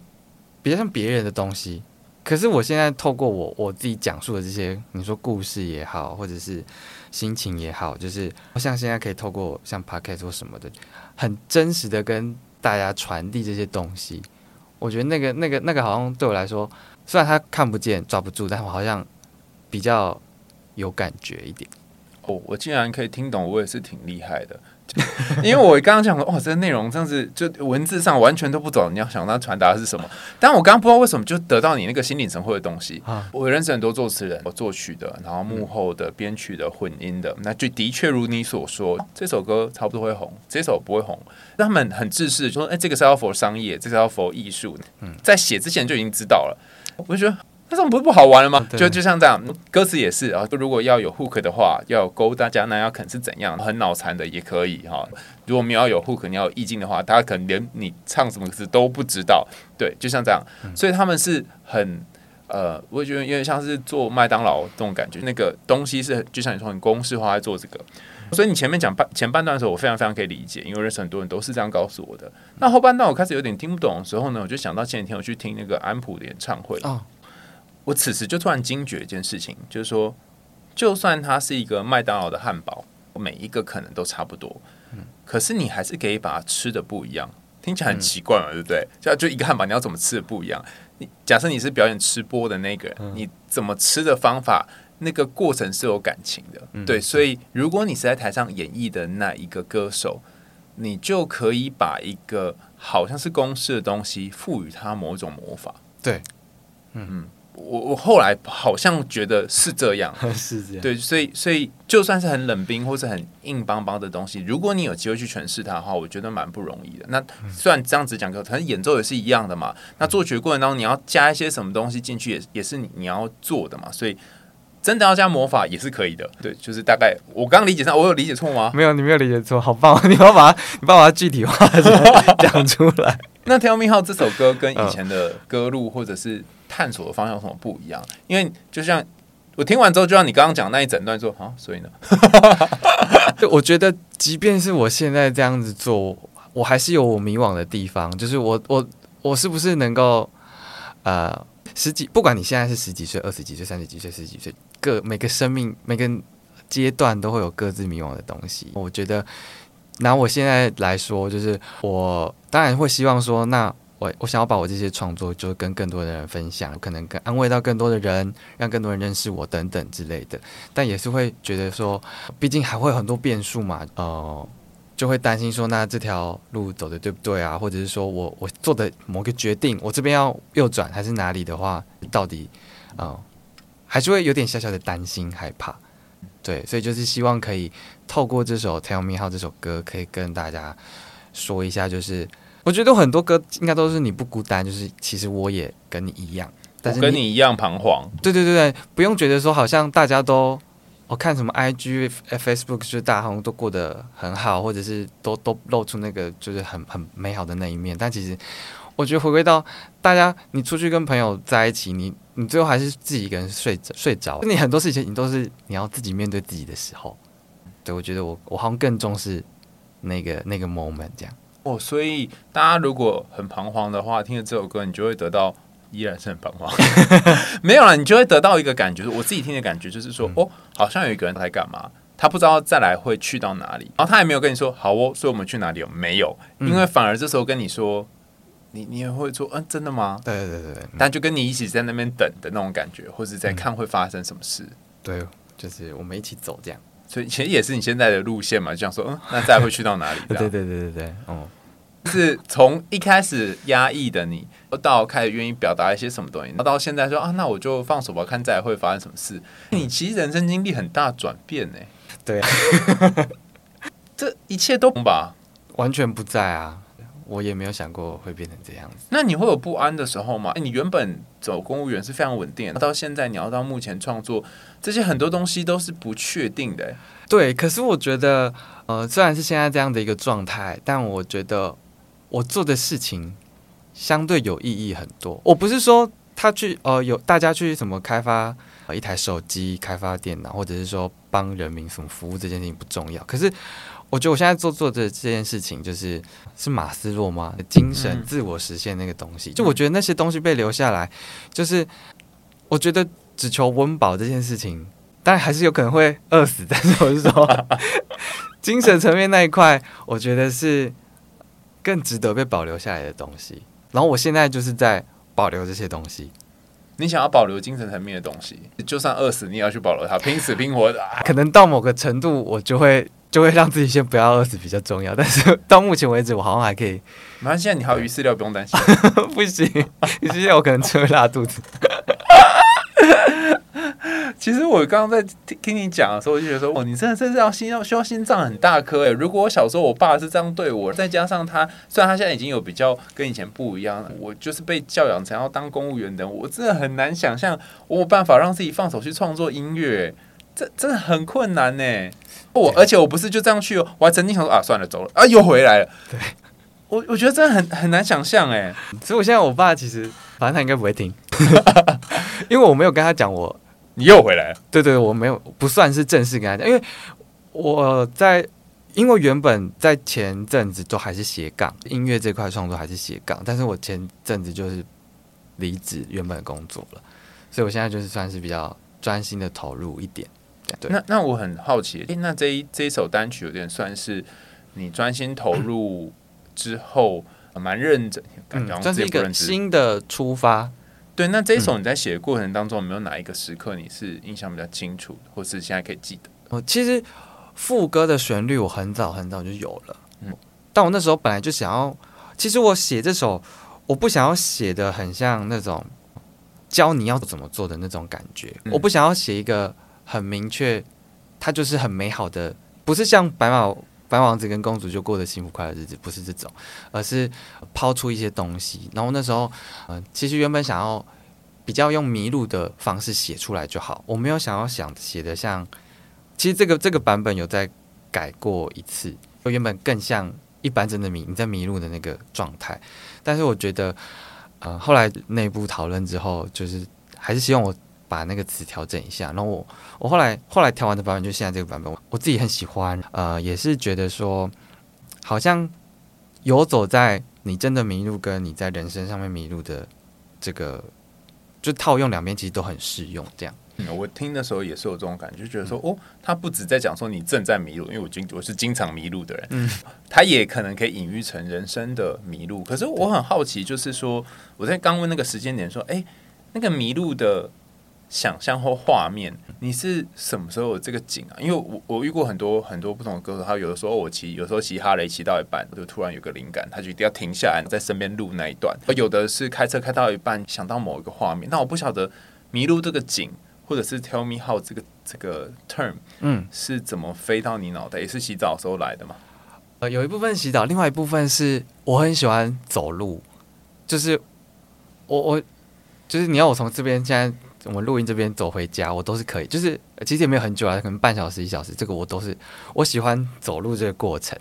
比较像别人的东西。可是我现在透过我我自己讲述的这些，你说故事也好，或者是心情也好，就是像现在可以透过像 Podcast 或什么的，很真实的跟大家传递这些东西。我觉得那个、那个、那个好像对我来说，虽然他看不见、抓不住，但我好像比较有感觉一点。哦，我竟然可以听懂，我也是挺厉害的。因为我刚刚讲的，哇，这个内容真是就文字上完全都不懂，你要想它传达的是什么？但我刚刚不知道为什么就得到你那个心领神会的东西。啊、我认识很多作词人，我作曲的，然后幕后的、编曲的、混音的，那就的确如你所说，这首歌差不多会红，这首不会红。但他们很自私，就说，哎，这个是要 for 商业，这个是要 for 艺术。嗯，在写之前就已经知道了，我就觉得。那这种不是不好玩了吗？就就像这样，歌词也是啊。如果要有 hook 的话，要有勾大家，那要肯是怎样？很脑残的也可以哈。如果没有要有 hook，你要有意境的话，大家可能连你唱什么词都不知道。对，就像这样。所以他们是很呃，我觉得有点像是做麦当劳这种感觉。那个东西是就像你说很公式化在做这个。所以你前面讲半前半段的时候，我非常非常可以理解，因为认识很多人都是这样告诉我的。那后半段我开始有点听不懂的时候呢，我就想到前几天我去听那个安普的演唱会。哦我此时就突然惊觉一件事情，就是说，就算它是一个麦当劳的汉堡，每一个可能都差不多，嗯，可是你还是可以把它吃的不一样，听起来很奇怪嘛，对不对？就就一个汉堡，你要怎么吃的不一样？你假设你是表演吃播的那个人，你怎么吃的方法，那个过程是有感情的，对。所以，如果你是在台上演绎的那一个歌手，你就可以把一个好像是公式的东西，赋予它某种魔法，对，嗯嗯。我我后来好像觉得是这样，是这样，对，所以所以就算是很冷冰或是很硬邦邦的东西，如果你有机会去诠释它的话，我觉得蛮不容易的。那虽然这样子讲，可能演奏也是一样的嘛。那作曲过程当中，你要加一些什么东西进去，也也是你你要做的嘛。所以真的要加魔法也是可以的。对，就是大概我刚理解上，我有理解错吗？没有，你没有理解错，好棒！你要把它，你把它具体化 讲出来。那《Tell Me How》这首歌跟以前的歌路或者是探索的方向有什么不一样？因为就像我听完之后，就像你刚刚讲那一整段说啊，所以呢，对，我觉得即便是我现在这样子做，我还是有我迷惘的地方。就是我我我是不是能够呃十几？不管你现在是十几岁、二十几岁、三十几岁、四十几岁，各每个生命每个阶段都会有各自迷惘的东西。我觉得。拿我现在来说，就是我当然会希望说，那我我想要把我这些创作，就跟更多的人分享，可能跟安慰到更多的人，让更多人认识我等等之类的。但也是会觉得说，毕竟还会有很多变数嘛，呃，就会担心说，那这条路走的对不对啊？或者是说我我做的某个决定，我这边要右转还是哪里的话，到底、呃，还是会有点小小的担心害怕。对，所以就是希望可以透过这首《Tell Me How》这首歌，可以跟大家说一下，就是我觉得很多歌应该都是你不孤单，就是其实我也跟你一样，但是跟你一样彷徨。对对对对，不用觉得说好像大家都我看什么 IG、Facebook，就是大家好像都过得很好，或者是都都露出那个就是很很美好的那一面，但其实。我觉得回归到大家，你出去跟朋友在一起，你你最后还是自己一个人睡着睡着。你很多事情你都是你要自己面对自己的时候。对，我觉得我我好像更重视那个那个 moment 这样。哦，所以大家如果很彷徨的话，听了这首歌，你就会得到依然是很彷徨。没有了，你就会得到一个感觉，我自己听的感觉就是说，嗯、哦，好像有一个人在干嘛，他不知道再来会去到哪里，然后他也没有跟你说好哦，所以我们去哪里有没有？因为反而这时候跟你说。你你也会说，嗯，真的吗？对对对对，但就跟你一起在那边等的那种感觉，或者在看会发生什么事。对，就是我们一起走这样。所以其实也是你现在的路线嘛，就想说，嗯，那再会去到哪里？对对对对对，哦、是从一开始压抑的你，到开始愿意表达一些什么东西，到到现在说啊，那我就放手吧，看再会发生什么事。你其实人生经历很大转变呢。对，这一切都吧，完全不在啊。我也没有想过会变成这样子。那你会有不安的时候吗？诶，你原本走公务员是非常稳定的，到现在你要到目前创作，这些很多东西都是不确定的。对，可是我觉得，呃，虽然是现在这样的一个状态，但我觉得我做的事情相对有意义很多。我不是说他去，呃，有大家去什么开发一台手机、开发电脑，或者是说帮人民什么服务这件事情不重要。可是。我觉得我现在做做的这件事情，就是是马斯洛吗？精神自我实现那个东西，就我觉得那些东西被留下来，就是我觉得只求温饱这件事情，当然还是有可能会饿死，但是我是说，精神层面那一块，我觉得是更值得被保留下来的东西。然后我现在就是在保留这些东西。你想要保留精神层面的东西，就算饿死，你也要去保留它，拼死拼活的。可能到某个程度，我就会就会让自己先不要饿死比较重要。但是 到目前为止，我好像还可以。反正现在你还有鱼饲料，不用担心。不行，鱼饲料我可能只会拉肚子。其实我刚刚在听听你讲的时候，我就觉得说，哦，你真的真是要心要需要心脏很大颗诶。如果我小时候我爸是这样对我，再加上他，虽然他现在已经有比较跟以前不一样了，我就是被教养成要当公务员的，我真的很难想象我有办法让自己放手去创作音乐，这真的很困难呢。我而且我不是就这样去哦，我还曾经想说啊，算了，走了啊，又回来了。对，我我觉得真的很很难想象哎。所以我现在我爸其实反正他应该不会听，因为我没有跟他讲我。你又回来了？对对，我没有不算是正式跟他讲，因为我在，因为原本在前阵子都还是斜杠音乐这块创作还是斜杠，但是我前阵子就是离职原本的工作了，所以我现在就是算是比较专心的投入一点。对，那那我很好奇，诶，那这一这一首单曲有点算是你专心投入之后蛮认真，感觉这是一个新的出发。对，那这一首你在写的过程当中，有没有哪一个时刻你是印象比较清楚，或是现在可以记得？哦，其实副歌的旋律我很早很早就有了，嗯，但我那时候本来就想要，其实我写这首，我不想要写的很像那种教你要怎么做的那种感觉，嗯，我不想要写一个很明确，它就是很美好的，不是像白马。白王子跟公主就过的幸福快乐日子，不是这种，而是抛出一些东西。然后那时候，嗯、其实原本想要比较用迷路的方式写出来就好，我没有想要想写的像，其实这个这个版本有在改过一次，就原本更像一般真的迷你在迷路的那个状态。但是我觉得，呃，后来内部讨论之后，就是还是希望我。把那个词调整一下，然后我我后来后来调完的版本就现在这个版本，我自己很喜欢，呃，也是觉得说，好像游走在你真的迷路跟你在人生上面迷路的这个，就套用两边其实都很适用。这样，嗯，我听的时候也是有这种感觉，就觉得说，哦，他不止在讲说你正在迷路，因为我经我是经常迷路的人，嗯，他也可能可以隐喻成人生的迷路。可是我很好奇，就是说我在刚问那个时间点说，哎，那个迷路的。想象或画面，你是什么时候有这个景啊？因为我我遇过很多很多不同的歌手，他有的时候我骑，有时候骑哈雷骑到一半，就突然有个灵感，他就一定要停下来在身边录那一段。而有的是开车开到一半，想到某一个画面，那我不晓得迷路这个景，或者是 Tell me how 这个这个 term，嗯，是怎么飞到你脑袋？也是洗澡的时候来的吗？呃，有一部分洗澡，另外一部分是我很喜欢走路，就是我我就是你要我从这边现在。我们录音这边走回家，我都是可以，就是其实也没有很久啊，可能半小时一小时，这个我都是我喜欢走路这个过程。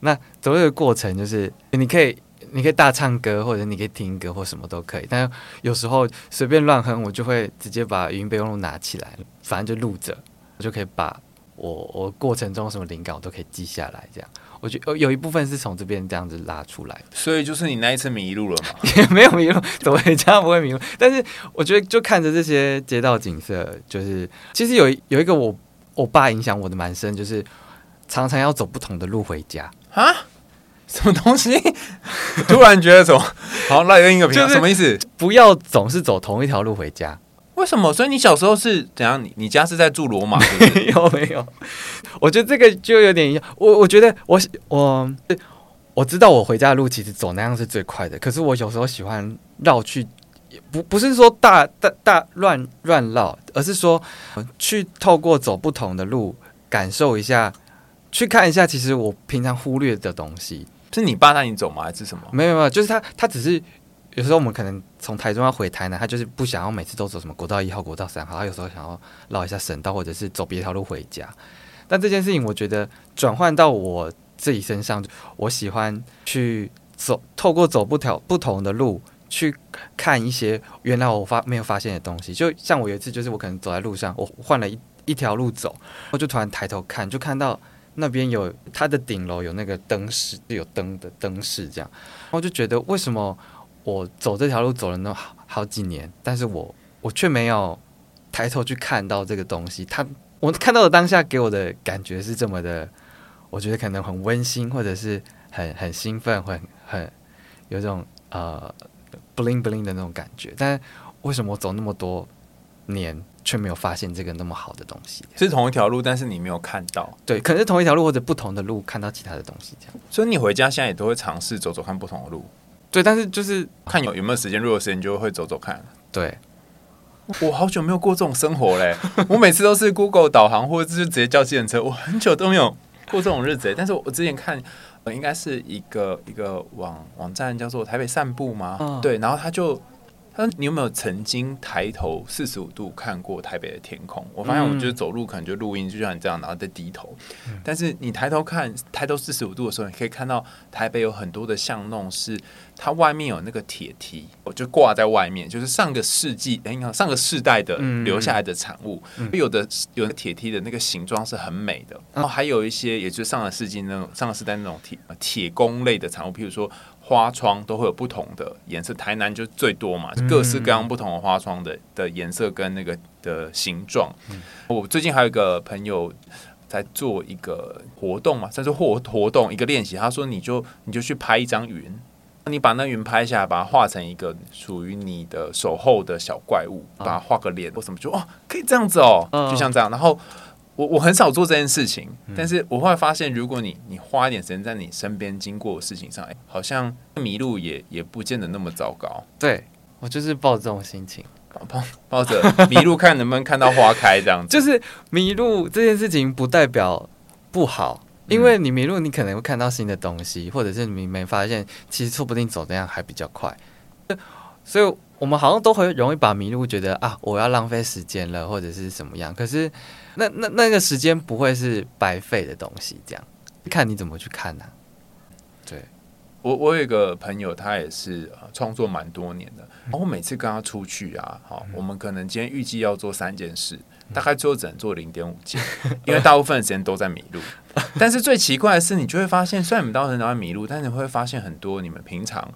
那走路的过程就是你可以你可以大唱歌，或者你可以听歌或什么都可以。但有时候随便乱哼，我就会直接把语音备忘录拿起来，反正就录着，我就可以把我我过程中什么灵感我都可以记下来，这样。我觉得有一部分是从这边这样子拉出来，所以就是你那一次迷路了嘛？也没有迷路，走回家不会迷路。但是我觉得就看着这些街道景色，就是其实有有一个我我爸影响我的蛮深，就是常常要走不同的路回家啊？什么东西？突然觉得什么？好，那另一个什么意思？不要总是走同一条路回家。为什么？所以你小时候是怎样？你你家是在住罗马？没有没有，我觉得这个就有点一样。我我觉得我我我知道我回家的路其实走那样是最快的，可是我有时候喜欢绕去，不不是说大大大乱乱绕，而是说去透过走不同的路，感受一下，去看一下，其实我平常忽略的东西。是你爸带你走吗？还是什么？没有没有，就是他他只是。有时候我们可能从台中要回台南，他就是不想要每次都走什么国道一号、国道三号，他有时候想要绕一下省道，或者是走别条路回家。但这件事情，我觉得转换到我自己身上，我喜欢去走，透过走不条不同的路去看一些原来我发没有发现的东西。就像我有一次，就是我可能走在路上，我换了一一条路走，我就突然抬头看，就看到那边有它的顶楼有那个灯饰，有灯的灯饰这样，我就觉得为什么？我走这条路走了那好好几年，但是我我却没有抬头去看到这个东西，他我看到的当下给我的感觉是这么的，我觉得可能很温馨，或者是很很兴奋，会很，很有种呃 bling bling 的那种感觉。但为什么我走那么多年却没有发现这个那么好的东西？是同一条路，但是你没有看到。对，可能是同一条路或者不同的路看到其他的东西，这样。所以你回家现在也都会尝试走走看不同的路。对，但是就是看有有没有时间，如果有时间就会走走看。对。我好久没有过这种生活嘞！我每次都是 Google 导航，或者是直接叫计程车。我很久都没有过这种日子。但是我之前看，呃，应该是一个一个网网站叫做台北散步吗？嗯、对，然后他就。他说：“你有没有曾经抬头四十五度看过台北的天空？”我发现，我就是走路可能就录音，就像你这样，然后再低头。但是你抬头看，抬头四十五度的时候，你可以看到台北有很多的巷弄，是它外面有那个铁梯，我就挂在外面，就是上个世纪，哎，你看上个世代的留下来的产物。有的有的铁梯的那个形状是很美的，然后还有一些，也就是上个世纪那种上个世代那种铁铁工类的产物，譬如说。花窗都会有不同的颜色，台南就最多嘛，各式各样不同的花窗的的颜色跟那个的形状。嗯、我最近还有一个朋友在做一个活动嘛，在做活活动一个练习。他说：“你就你就去拍一张云，你把那云拍下来，把它画成一个属于你的守候的小怪物，把它画个脸或什么，就哦，可以这样子哦，就像这样。然后。”我我很少做这件事情，但是我会发现，如果你你花一点时间在你身边经过的事情上，哎，好像迷路也也不见得那么糟糕。对，我就是抱这种心情，抱抱着迷路看能不能看到花开这样子。就是迷路这件事情不代表不好，因为你迷路，你可能会看到新的东西，或者是你没发现，其实说不定走这样还比较快。所以我们好像都会容易把迷路觉得啊，我要浪费时间了，或者是什么样。可是。那那那个时间不会是白费的东西，这样看你怎么去看呢、啊？对，我我有一个朋友，他也是创作蛮多年的。然后我每次跟他出去啊，好，我们可能今天预计要做三件事，大概最后只能做零点五件，因为大部分的时间都在迷路。但是最奇怪的是，你就会发现，虽然你们当时都在迷路，但是你会发现很多你们平常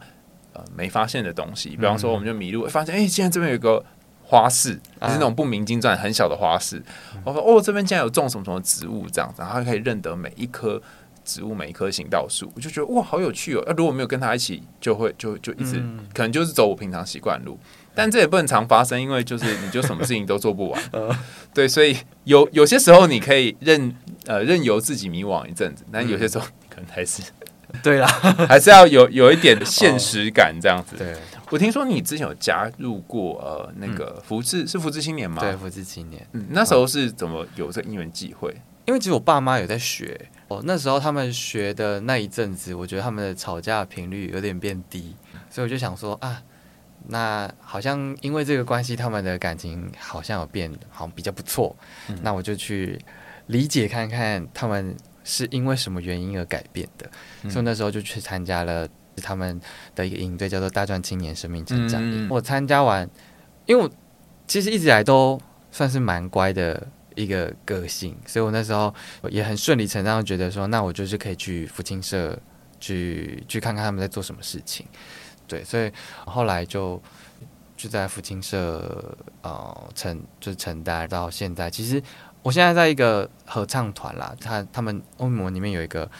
呃没发现的东西。比方说，我们就迷路，发现哎，现在这边有一个。花市，就是那种不明金钻很小的花市。啊、我说哦，这边竟然有种什么什么植物这样子，然后可以认得每一棵植物、每一棵行道树，我就觉得哇，好有趣哦！那如果没有跟他一起，就会就就一直、嗯、可能就是走我平常习惯路，但这也不能常发生，因为就是你就什么事情都做不完。对，所以有有些时候你可以任呃任由自己迷惘一阵子，但有些时候可能还是对啦，还是要有有一点现实感这样子。对。我听说你之前有加入过呃那个福智、嗯、是福智青年吗？对，福智青年。嗯，那时候是怎么有这因缘际会？因为其实我爸妈有在学哦，那时候他们学的那一阵子，我觉得他们的吵架频率有点变低，所以我就想说啊，那好像因为这个关系，他们的感情好像有变，好像比较不错。嗯、那我就去理解看看他们是因为什么原因而改变的，嗯、所以那时候就去参加了。他们的一个营队叫做“大专青年生命成长营”，我参加完，因为我其实一直以来都算是蛮乖的一个个性，所以我那时候也很顺理成章觉得说，那我就是可以去福清社去去看看他们在做什么事情。对，所以后来就就在福清社呃承就是承担到现在。其实我现在在一个合唱团啦，他他们欧盟里面有一个。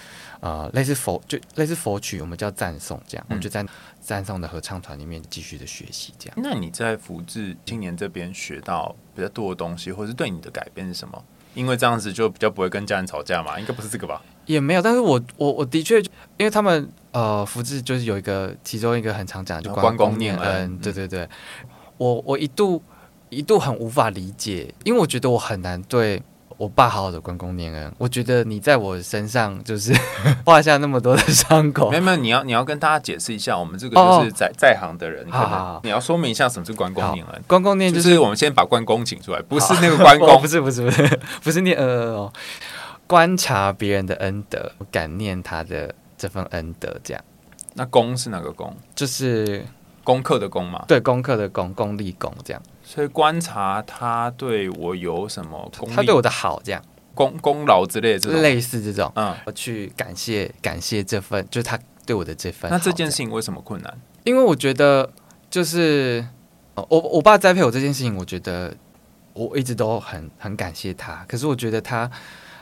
呃，类似佛就类似佛曲，我们叫赞颂这样，嗯、我们就在赞颂的合唱团里面继续的学习这样。那你在福智青年这边学到比较多的东西，或者是对你的改变是什么？因为这样子就比较不会跟家人吵架嘛，应该不是这个吧？也没有，但是我我我的确，因为他们呃福智就是有一个其中一个很常讲的就关公念恩，对对对，我我一度一度很无法理解，因为我觉得我很难对。我爸好好的关公念恩，我觉得你在我身上就是 画下那么多的伤口。没有没有，你要你要跟大家解释一下，我们这个就是在、哦、在行的人，好好好，你要说明一下什么是关公念恩。关公念就是，就是我们先把关公请出来，不是那个关公，不是不是不是 不是念恩恩哦，观察别人的恩德，感念他的这份恩德，这样。那功是哪个功？就是功课的功嘛？对，功课的功，功立功这样。所以观察他对我有什么功，他对我的好，这样功功劳之类的这种，类似这种，嗯，我去感谢感谢这份，就是他对我的这份。那这件事情为什么困难？因为我觉得，就是我我爸栽培我这件事情，我觉得我一直都很很感谢他。可是我觉得他，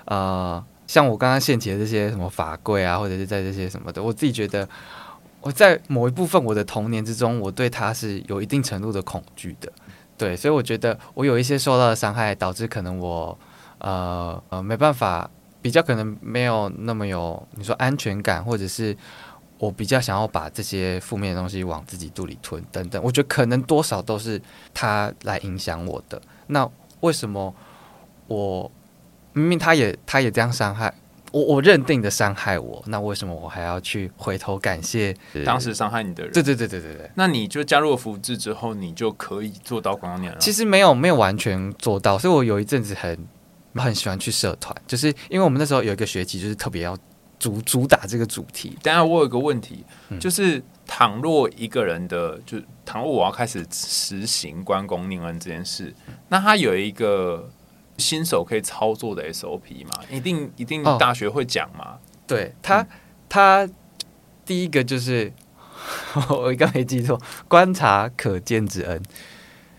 呃，像我刚刚献起的这些什么法规啊，或者是在这些什么的，我自己觉得我在某一部分我的童年之中，我对他是有一定程度的恐惧的。对，所以我觉得我有一些受到的伤害，导致可能我呃呃没办法，比较可能没有那么有你说安全感，或者是。我比较想要把这些负面的东西往自己肚里吞，等等，我觉得可能多少都是他来影响我的。那为什么我明明他也他也这样伤害我，我认定的伤害我，那为什么我还要去回头感谢当时伤害你的人？对对对对对对。那你就加入了福智之后，你就可以做到光光年了？其实没有没有完全做到，所以我有一阵子很很喜欢去社团，就是因为我们那时候有一个学期就是特别要。主主打这个主题。当然我有一个问题，嗯、就是倘若一个人的，就倘若我要开始实行关公念恩这件事，那他有一个新手可以操作的 SOP 嘛？一定一定大学会讲嘛？哦、对他，他第一个就是 我刚没记错，观察可见之恩，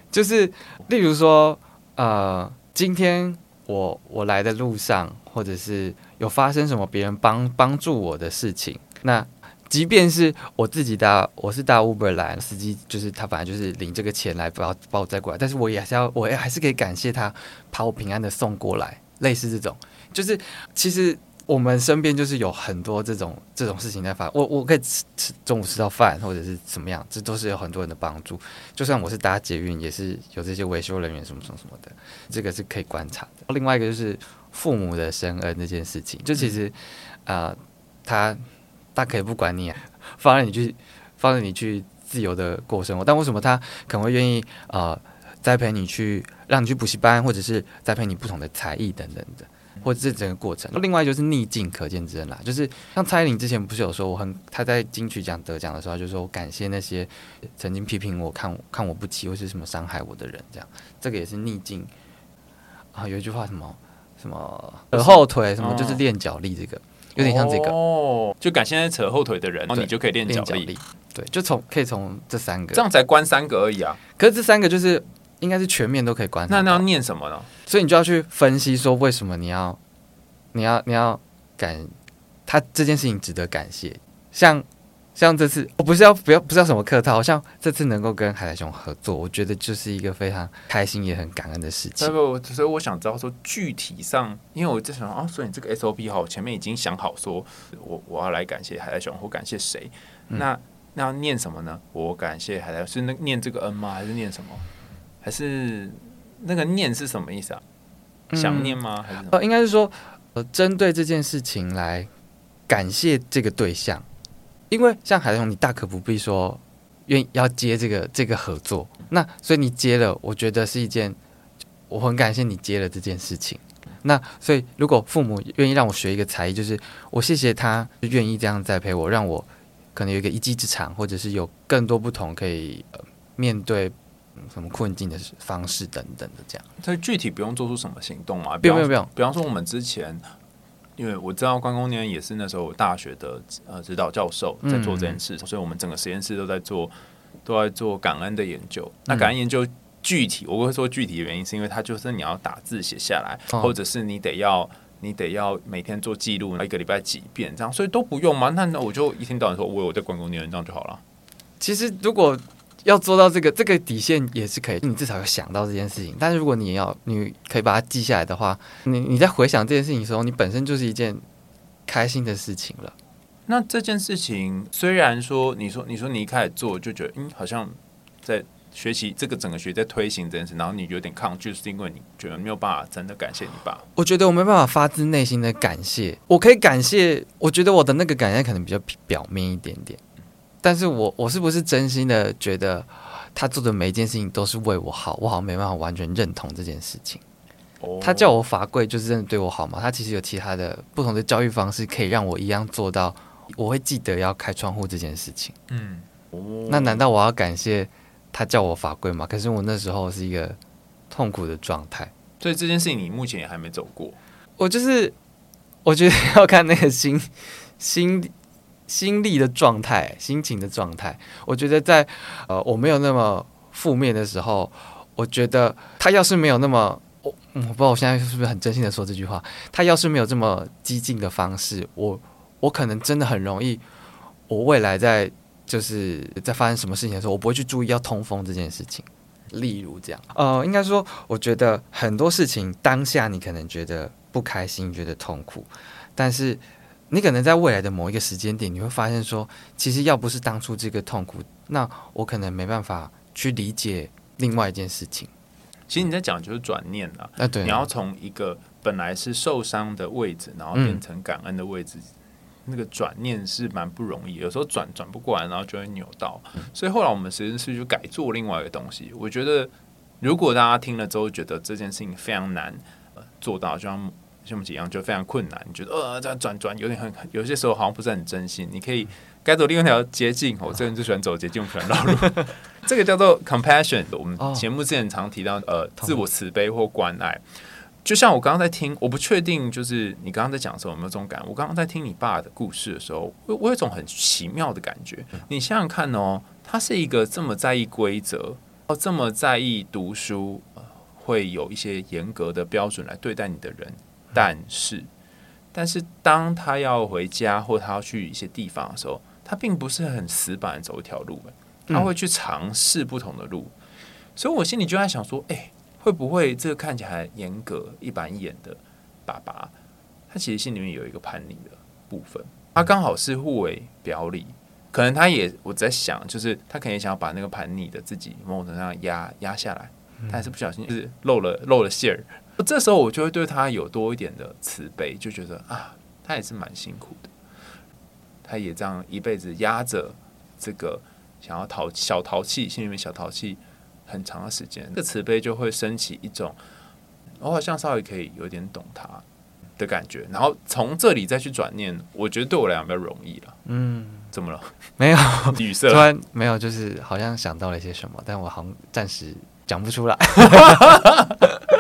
就是例如说，呃，今天我我来的路上，或者是。有发生什么别人帮帮助我的事情，那即便是我自己搭，我是搭 Uber 来，司机就是他，反正就是领这个钱来把把我载过来，但是我也还是要，我也还是可以感谢他，把我平安的送过来。类似这种，就是其实我们身边就是有很多这种这种事情在发，我我可以吃吃中午吃到饭或者是怎么样，这都是有很多人的帮助。就算我是搭捷运，也是有这些维修人员什么什么什么的，这个是可以观察的。另外一个就是。父母的深恩这件事情，就其实，啊、他他可以不管你，啊，放任你去，放任你去自由的过生活。但为什么他可能会愿意啊、呃，栽培你去，让你去补习班，或者是栽培你不同的才艺等等的，或者是整个过程。另外就是逆境可见之恩啦，就是像蔡依林之前不是有说，我很他在金曲奖得奖的时候，就说我感谢那些曾经批评我、看我看我不起或是什么伤害我的人，这样，这个也是逆境啊。有一句话什么？什么扯后腿？什么就是练脚力？这个、哦、有点像这个哦。就感谢扯后腿的人，然后你就可以练脚力，力。对，就从可以从这三个，这样才关三个而已啊。可是这三个就是应该是全面都可以关。那那要念什么呢？所以你就要去分析说，为什么你要你要你要感他这件事情值得感谢，像。像这次，我不是要不要不是要什么客套，像这次能够跟海苔熊合作，我觉得就是一个非常开心也很感恩的事情。所以我想知道说具体上，因为我在想啊，所以你这个 SOP 哈，我，前面已经想好说，我我要来感谢海苔熊或感谢谁？嗯、那那要念什么呢？我感谢海苔，是那念这个恩吗？还是念什么？还是那个念是什么意思啊？想念吗？还是呃，应该是说呃，针对这件事情来感谢这个对象。因为像海苔熊，你大可不必说愿意要接这个这个合作，那所以你接了，我觉得是一件我很感谢你接了这件事情。那所以如果父母愿意让我学一个才艺，就是我谢谢他愿意这样栽培我，让我可能有一个一技之长，或者是有更多不同可以面对什么困境的方式等等的这样。所以具体不用做出什么行动嘛？不用不用不用。比方说我们之前。因为我知道关公年也是那时候大学的呃指导教授在做这件事，嗯、所以我们整个实验室都在做都在做感恩的研究。嗯、那感恩研究具体我会说具体的原因，是因为它就是你要打字写下来，哦、或者是你得要你得要每天做记录，一个礼拜几遍这样，所以都不用嘛。那那我就一天到晚说我有在关公念这样就好了。其实如果要做到这个，这个底线也是可以，你至少要想到这件事情。但是如果你要，你可以把它记下来的话，你你在回想这件事情的时候，你本身就是一件开心的事情了。那这件事情虽然说，你说你说你一开始做就觉得，嗯，好像在学习这个整个学在推行这件事，然后你有点抗拒，是因为你觉得没有办法真的感谢你爸。我觉得我没办法发自内心的感谢，我可以感谢，我觉得我的那个感谢可能比较表面一点点。但是我我是不是真心的觉得他做的每一件事情都是为我好？我好像没办法完全认同这件事情。他叫我罚跪，就是真的对我好吗？他其实有其他的不同的教育方式，可以让我一样做到。我会记得要开窗户这件事情。嗯，那难道我要感谢他叫我罚跪吗？可是我那时候是一个痛苦的状态，所以这件事情你目前也还没走过。我就是我觉得要看那个心心。心力的状态，心情的状态，我觉得在呃我没有那么负面的时候，我觉得他要是没有那么，我我不知道我现在是不是很真心的说这句话，他要是没有这么激进的方式，我我可能真的很容易，我未来在就是在发生什么事情的时候，我不会去注意要通风这件事情。例如这样，呃，应该说，我觉得很多事情当下你可能觉得不开心，觉得痛苦，但是你可能在未来的某一个时间点，你会发现说，其实要不是当初这个痛苦，那我可能没办法去理解另外一件事情。其实你在讲就是转念啊，啊对，你要从一个本来是受伤的位置，然后变成感恩的位置。嗯那个转念是蛮不容易，有时候转转不过来，然后就会扭到。所以后来我们实验室就改做另外一个东西。我觉得，如果大家听了之后觉得这件事情非常难做到，就像像我们几样就非常困难，你觉得呃这样转转有点很，有些时候好像不是很真心。你可以该走另外一条捷径。我这人就喜欢走捷径，我喜欢绕路。这个叫做 compassion。我们节目之前常提到呃自我慈悲或关爱。就像我刚刚在听，我不确定，就是你刚刚在讲的时候有没有这种感？我刚刚在听你爸的故事的时候，我我有一种很奇妙的感觉。你想想看哦，他是一个这么在意规则，哦，这么在意读书，会有一些严格的标准来对待你的人，但是，但是当他要回家或他要去一些地方的时候，他并不是很死板走一条路，他会去尝试不同的路。所以我心里就在想说，哎。会不会这个看起来严格、一板一眼的爸爸，他其实心里面有一个叛逆的部分，他刚好是互为表里，可能他也我在想，就是他可能也想要把那个叛逆的自己某种程度上压压下来，但还是不小心就是漏了漏了馅儿。这时候我就会对他有多一点的慈悲，就觉得啊，他也是蛮辛苦的，他也这样一辈子压着这个想要淘小淘气，心里面小淘气。很长的时间，这个慈悲就会升起一种，我好像稍微可以有点懂他的感觉，然后从这里再去转念，我觉得对我来讲比较容易了。嗯，怎么了？没有 语塞，突然没有，就是好像想到了一些什么，但我好像暂时讲不出来。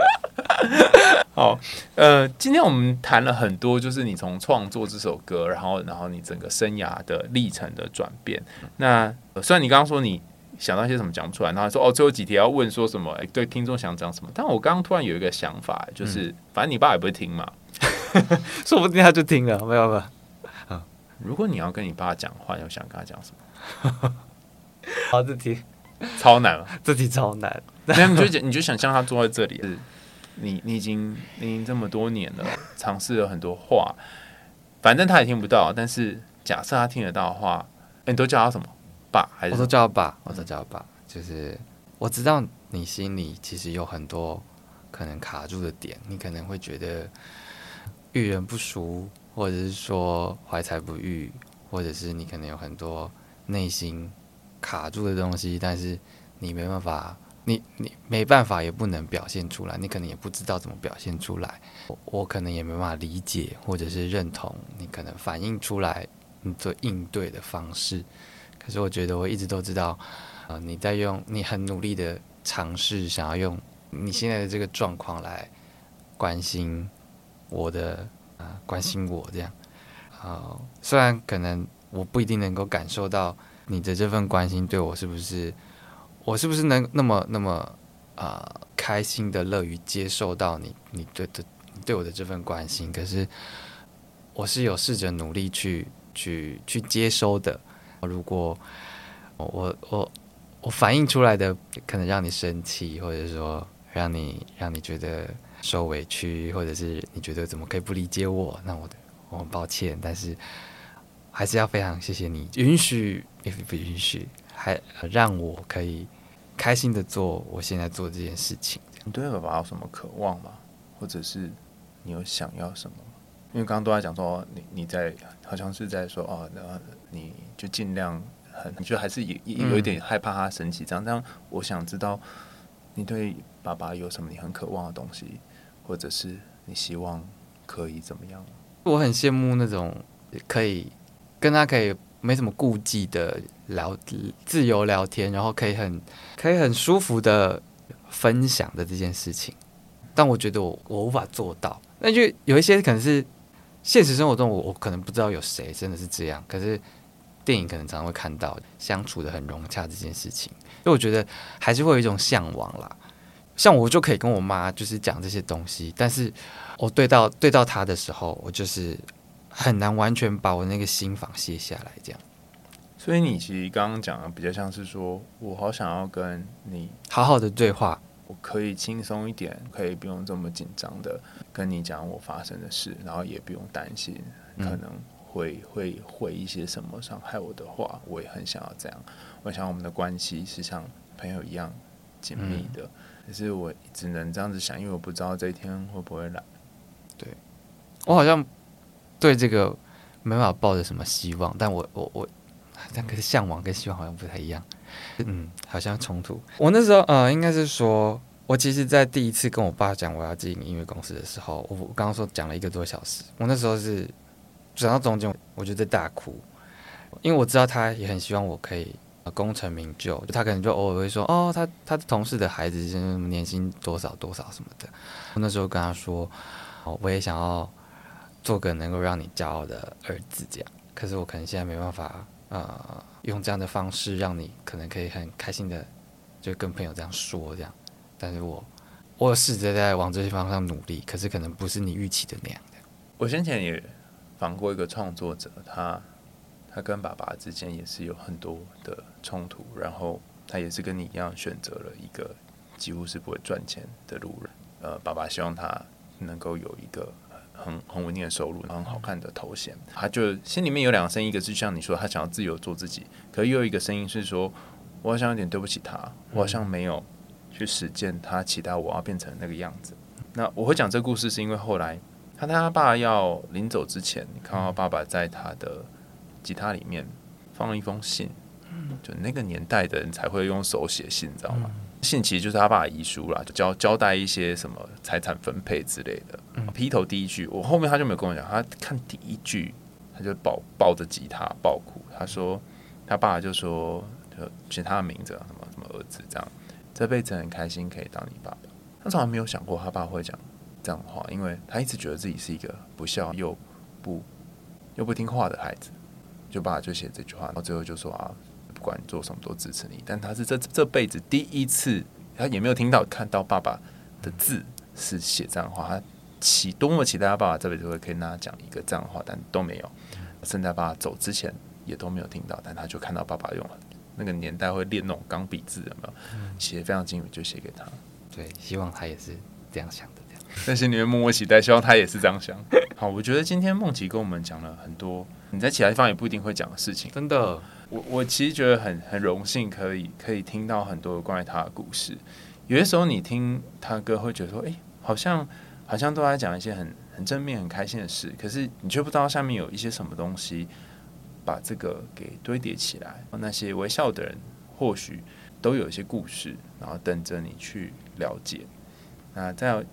好，呃，今天我们谈了很多，就是你从创作这首歌，然后，然后你整个生涯的历程的转变。那虽然你刚刚说你。想到一些什么讲不出来，然后说哦，最后几题要问说什么？哎，对，听众想讲什么？但我刚刚突然有一个想法，就是、嗯、反正你爸也不会听嘛，说不定他就听了，没有没有。如果你要跟你爸讲话，要想跟他讲什么？好，这题超难了，这题超难。那你就你就想象他坐在这里，是你你已经你已经这么多年了，尝试了很多话，反正他也听不到。但是假设他听得到的话，你都叫他什么？爸，还是我都叫他爸，我都叫他爸。就是我知道你心里其实有很多可能卡住的点，你可能会觉得遇人不淑，或者是说怀才不遇，或者是你可能有很多内心卡住的东西，但是你没办法，你你没办法，也不能表现出来，你可能也不知道怎么表现出来。我，我可能也没办法理解，或者是认同你可能反映出来你做应对的方式。可是我觉得我一直都知道，呃，你在用，你很努力的尝试，想要用你现在的这个状况来关心我的，啊、关心我这样，啊、呃，虽然可能我不一定能够感受到你的这份关心对我是不是，我是不是能那么那么啊、开心的乐于接受到你你对的对我的这份关心，可是我是有试着努力去去去接收的。如果我我我反映出来的可能让你生气，或者说让你让你觉得受委屈，或者是你觉得怎么可以不理解我，那我我很抱歉，但是还是要非常谢谢你允许，也不允许，还让我可以开心的做我现在做这件事情。你对爸爸有什么渴望吗？或者是你有想要什么？因为刚刚都在讲说，你你在好像是在说哦，然后你就尽量很，你就还是有一点害怕他生气这样。这样，我想知道你对爸爸有什么你很渴望的东西，或者是你希望可以怎么样？我很羡慕那种可以跟他可以没什么顾忌的聊自由聊天，然后可以很可以很舒服的分享的这件事情。但我觉得我我无法做到，那就有一些可能是。现实生活中我，我可能不知道有谁真的是这样，可是电影可能常常会看到相处得很融洽这件事情，所以我觉得还是会有一种向往啦，像我就可以跟我妈就是讲这些东西，但是我对到对到她的时候，我就是很难完全把我那个心房卸下来，这样。所以你其实刚刚讲的比较像是说，我好想要跟你好好的对话，我可以轻松一点，可以不用这么紧张的跟你讲我发生的事，然后也不用担心可能会、嗯、会回一些什么伤害我的话，我也很想要这样。我想我们的关系是像朋友一样紧密的，可、嗯、是我只能这样子想，因为我不知道这一天会不会来。对，我好像对这个没办法抱着什么希望，但我我我。但可是向往跟希望好像不太一样，嗯，好像冲突。我那时候呃，应该是说，我其实，在第一次跟我爸讲我要进音乐公司的时候，我刚刚说讲了一个多小时，我那时候是讲到中间，我就在大哭，因为我知道他也很希望我可以功成名就，他可能就偶尔会说，哦，他他的同事的孩子是年薪多少多少什么的。我那时候跟他说，哦，我也想要做个能够让你骄傲的儿子，这样。可是我可能现在没办法。呃，用这样的方式让你可能可以很开心的，就跟朋友这样说这样，但是我我试着在往这些方向努力，可是可能不是你预期的那样的。我先前也访过一个创作者，他他跟爸爸之间也是有很多的冲突，然后他也是跟你一样选择了一个几乎是不会赚钱的路人。呃，爸爸希望他能够有一个。很很稳定的收入，很好看的头衔，他就心里面有两个声音，一个是像你说，他想要自由做自己，可是又有一个声音是说，我好像有点对不起他，我好像没有去实践他期待我要变成那个样子。那我会讲这个故事，是因为后来他他爸要临走之前，你看到爸爸在他的吉他里面放了一封信，就那个年代的人才会用手写信，你知道吗？信其实就是他爸的遗书啦，就交交代一些什么财产分配之类的。嗯、劈头第一句，我后面他就没有跟我讲，他看第一句，他就抱抱着吉他抱哭。他说他爸就说，就写他的名字，什么什么儿子这样，这辈子很开心可以当你爸爸。他从来没有想过他爸会讲这样的话，因为他一直觉得自己是一个不孝又不又不听话的孩子。就爸爸就写这句话，然后最后就说啊。不管你做什么都支持你，但他是这这辈子第一次，他也没有听到看到爸爸的字是写这样的话，他期多么期待他爸爸这辈子会可以跟他讲一个这样的话，但都没有。甚至在爸爸走之前也都没有听到，但他就看到爸爸用了那个年代会练那种钢笔字，有没有写得非常精美，就写给他。对，希望他也是这样想的，这样。但是你们默默期待，希望他也是这样想。好，我觉得今天梦琪跟我们讲了很多你在其他地方也不一定会讲的事情，真的。我我其实觉得很很荣幸，可以可以听到很多关于他的故事。有些时候你听他歌，会觉得说，哎、好像好像都在讲一些很很正面、很开心的事，可是你却不知道下面有一些什么东西把这个给堆叠起来。那些微笑的人，或许都有一些故事，然后等着你去了解。那在。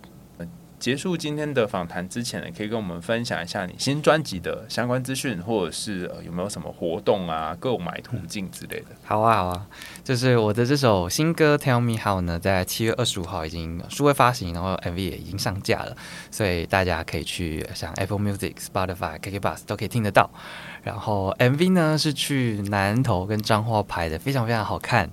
结束今天的访谈之前呢，可以跟我们分享一下你新专辑的相关资讯，或者是有没有什么活动啊、购买途径之类的？好啊，好啊，就是我的这首新歌《Tell Me How》呢，在七月二十五号已经数位发行，然后 MV 也已经上架了，所以大家可以去像 Apple Music、Spotify、KKBOX 都可以听得到。然后 MV 呢是去南投跟彰化拍的，非常非常好看。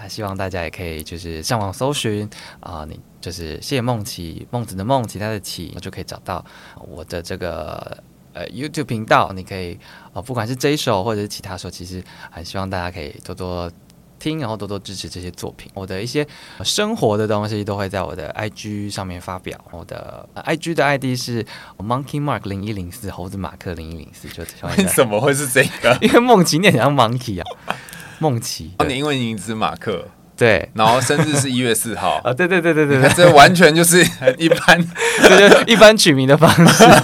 那希望大家也可以就是上网搜寻啊、呃，你就是谢梦琪，孟子的梦，其他的奇，就可以找到我的这个呃 YouTube 频道。你可以啊、呃，不管是这一首或者是其他首，其实很希望大家可以多多听，然后多多支持这些作品。我的一些生活的东西都会在我的 IG 上面发表。我的 IG 的 ID 是 Monkey Mark 零一零四，猴子马克零一零四。就为什 么会是这个？因为梦琪念像 Monkey 啊。孟奇，哦，你英文名字马克，对，然后生日是一月四号，啊，对对对对对，这完全就是 一般，一般取名的方式，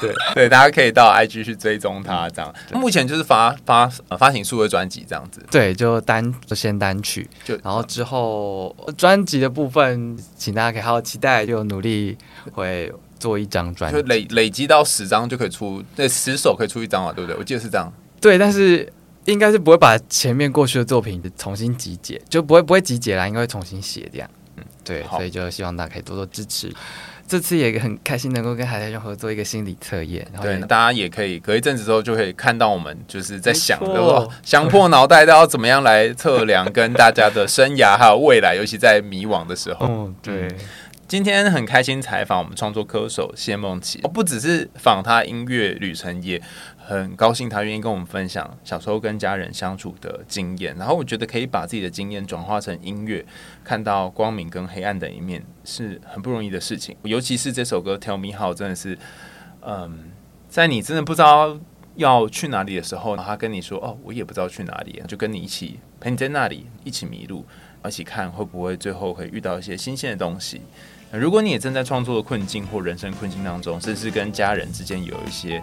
对。对，大家可以到 IG 去追踪他，这样，目前就是发发发行数位专辑这样子，对，就单就先单曲，就然后之后专辑的部分，请大家可以好好期待，就努力会做一张专辑，就累累积到十张就可以出，对，十首可以出一张嘛，对不对？我记得是这样。对，但是应该是不会把前面过去的作品重新集结，就不会不会集结啦，应该会重新写这样。嗯，对，所以就希望大家可以多多支持。这次也很开心能够跟海苔熊合作一个心理测验，然后对，大家也可以隔一阵子之后就可以看到我们就是在想，的哦？想破脑袋都要怎么样来测量跟大家的生涯还有未来，尤其在迷惘的时候。嗯，对。今天很开心采访我们创作歌手谢梦琪，不只是访他音乐旅程，也很高兴他愿意跟我们分享小时候跟家人相处的经验。然后我觉得可以把自己的经验转化成音乐，看到光明跟黑暗的一面是很不容易的事情。尤其是这首歌《Tell Me How》，真的是，嗯，在你真的不知道要去哪里的时候，他跟你说：“哦，我也不知道去哪里。”就跟你一起陪你在那里，一起迷路，一起看会不会最后会遇到一些新鲜的东西。如果你也正在创作的困境或人生困境当中，甚至跟家人之间有一些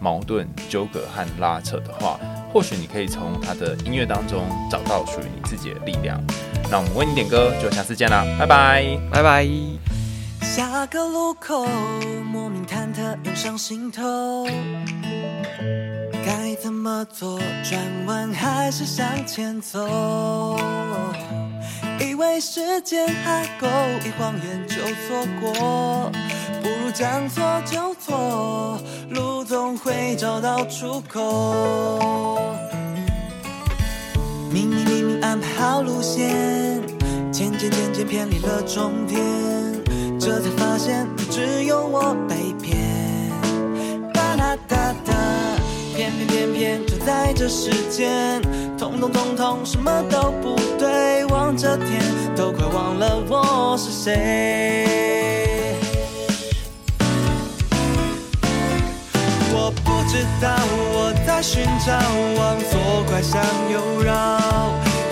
矛盾、纠葛和拉扯的话，或许你可以从他的音乐当中找到属于你自己的力量。那我们为你点歌，就下次见啦，拜拜，拜拜。下个路口，莫名忐忑涌上心头，该怎么做？转弯还是向前走？以为时间还够，一晃眼就错过，不如将错就错，路总会找到出口。明明明明安排好路线，渐渐渐渐偏离了终点，这才发现你只有我被骗。哒哒哒哒，偏偏偏偏就在这时间，通通通通什么都不对。望着天，都快忘了我是谁。知道我在寻找，往左拐向右绕，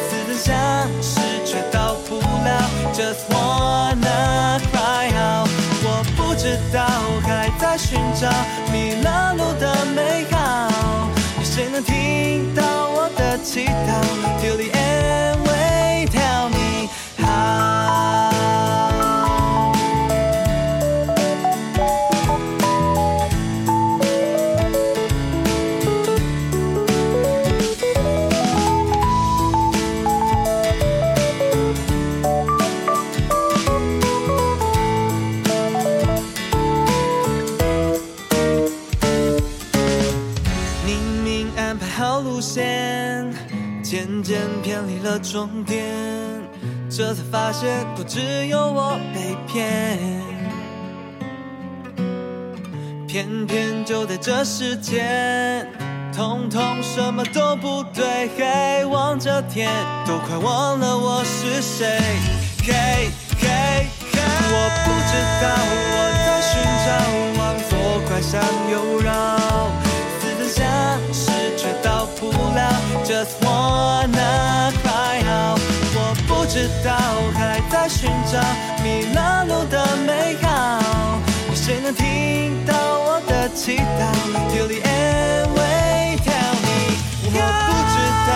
似曾相识却到不了，Just wanna cry out。我不知道还在寻找迷了路的美好，有谁能听到我的祈祷？Till the end。终点，这才发现不只有我被骗，偏偏就在这时间，通通什么都不对，嘿，望着天，都快忘了我是谁，嘿，嘿，嘿，我不知道我在寻找，往左拐向右绕，似曾相识却到不了，Just wanna。知道还在寻找迷了路的美好，有谁能听到我的祈祷？Till the end, wait, tell me。我不知道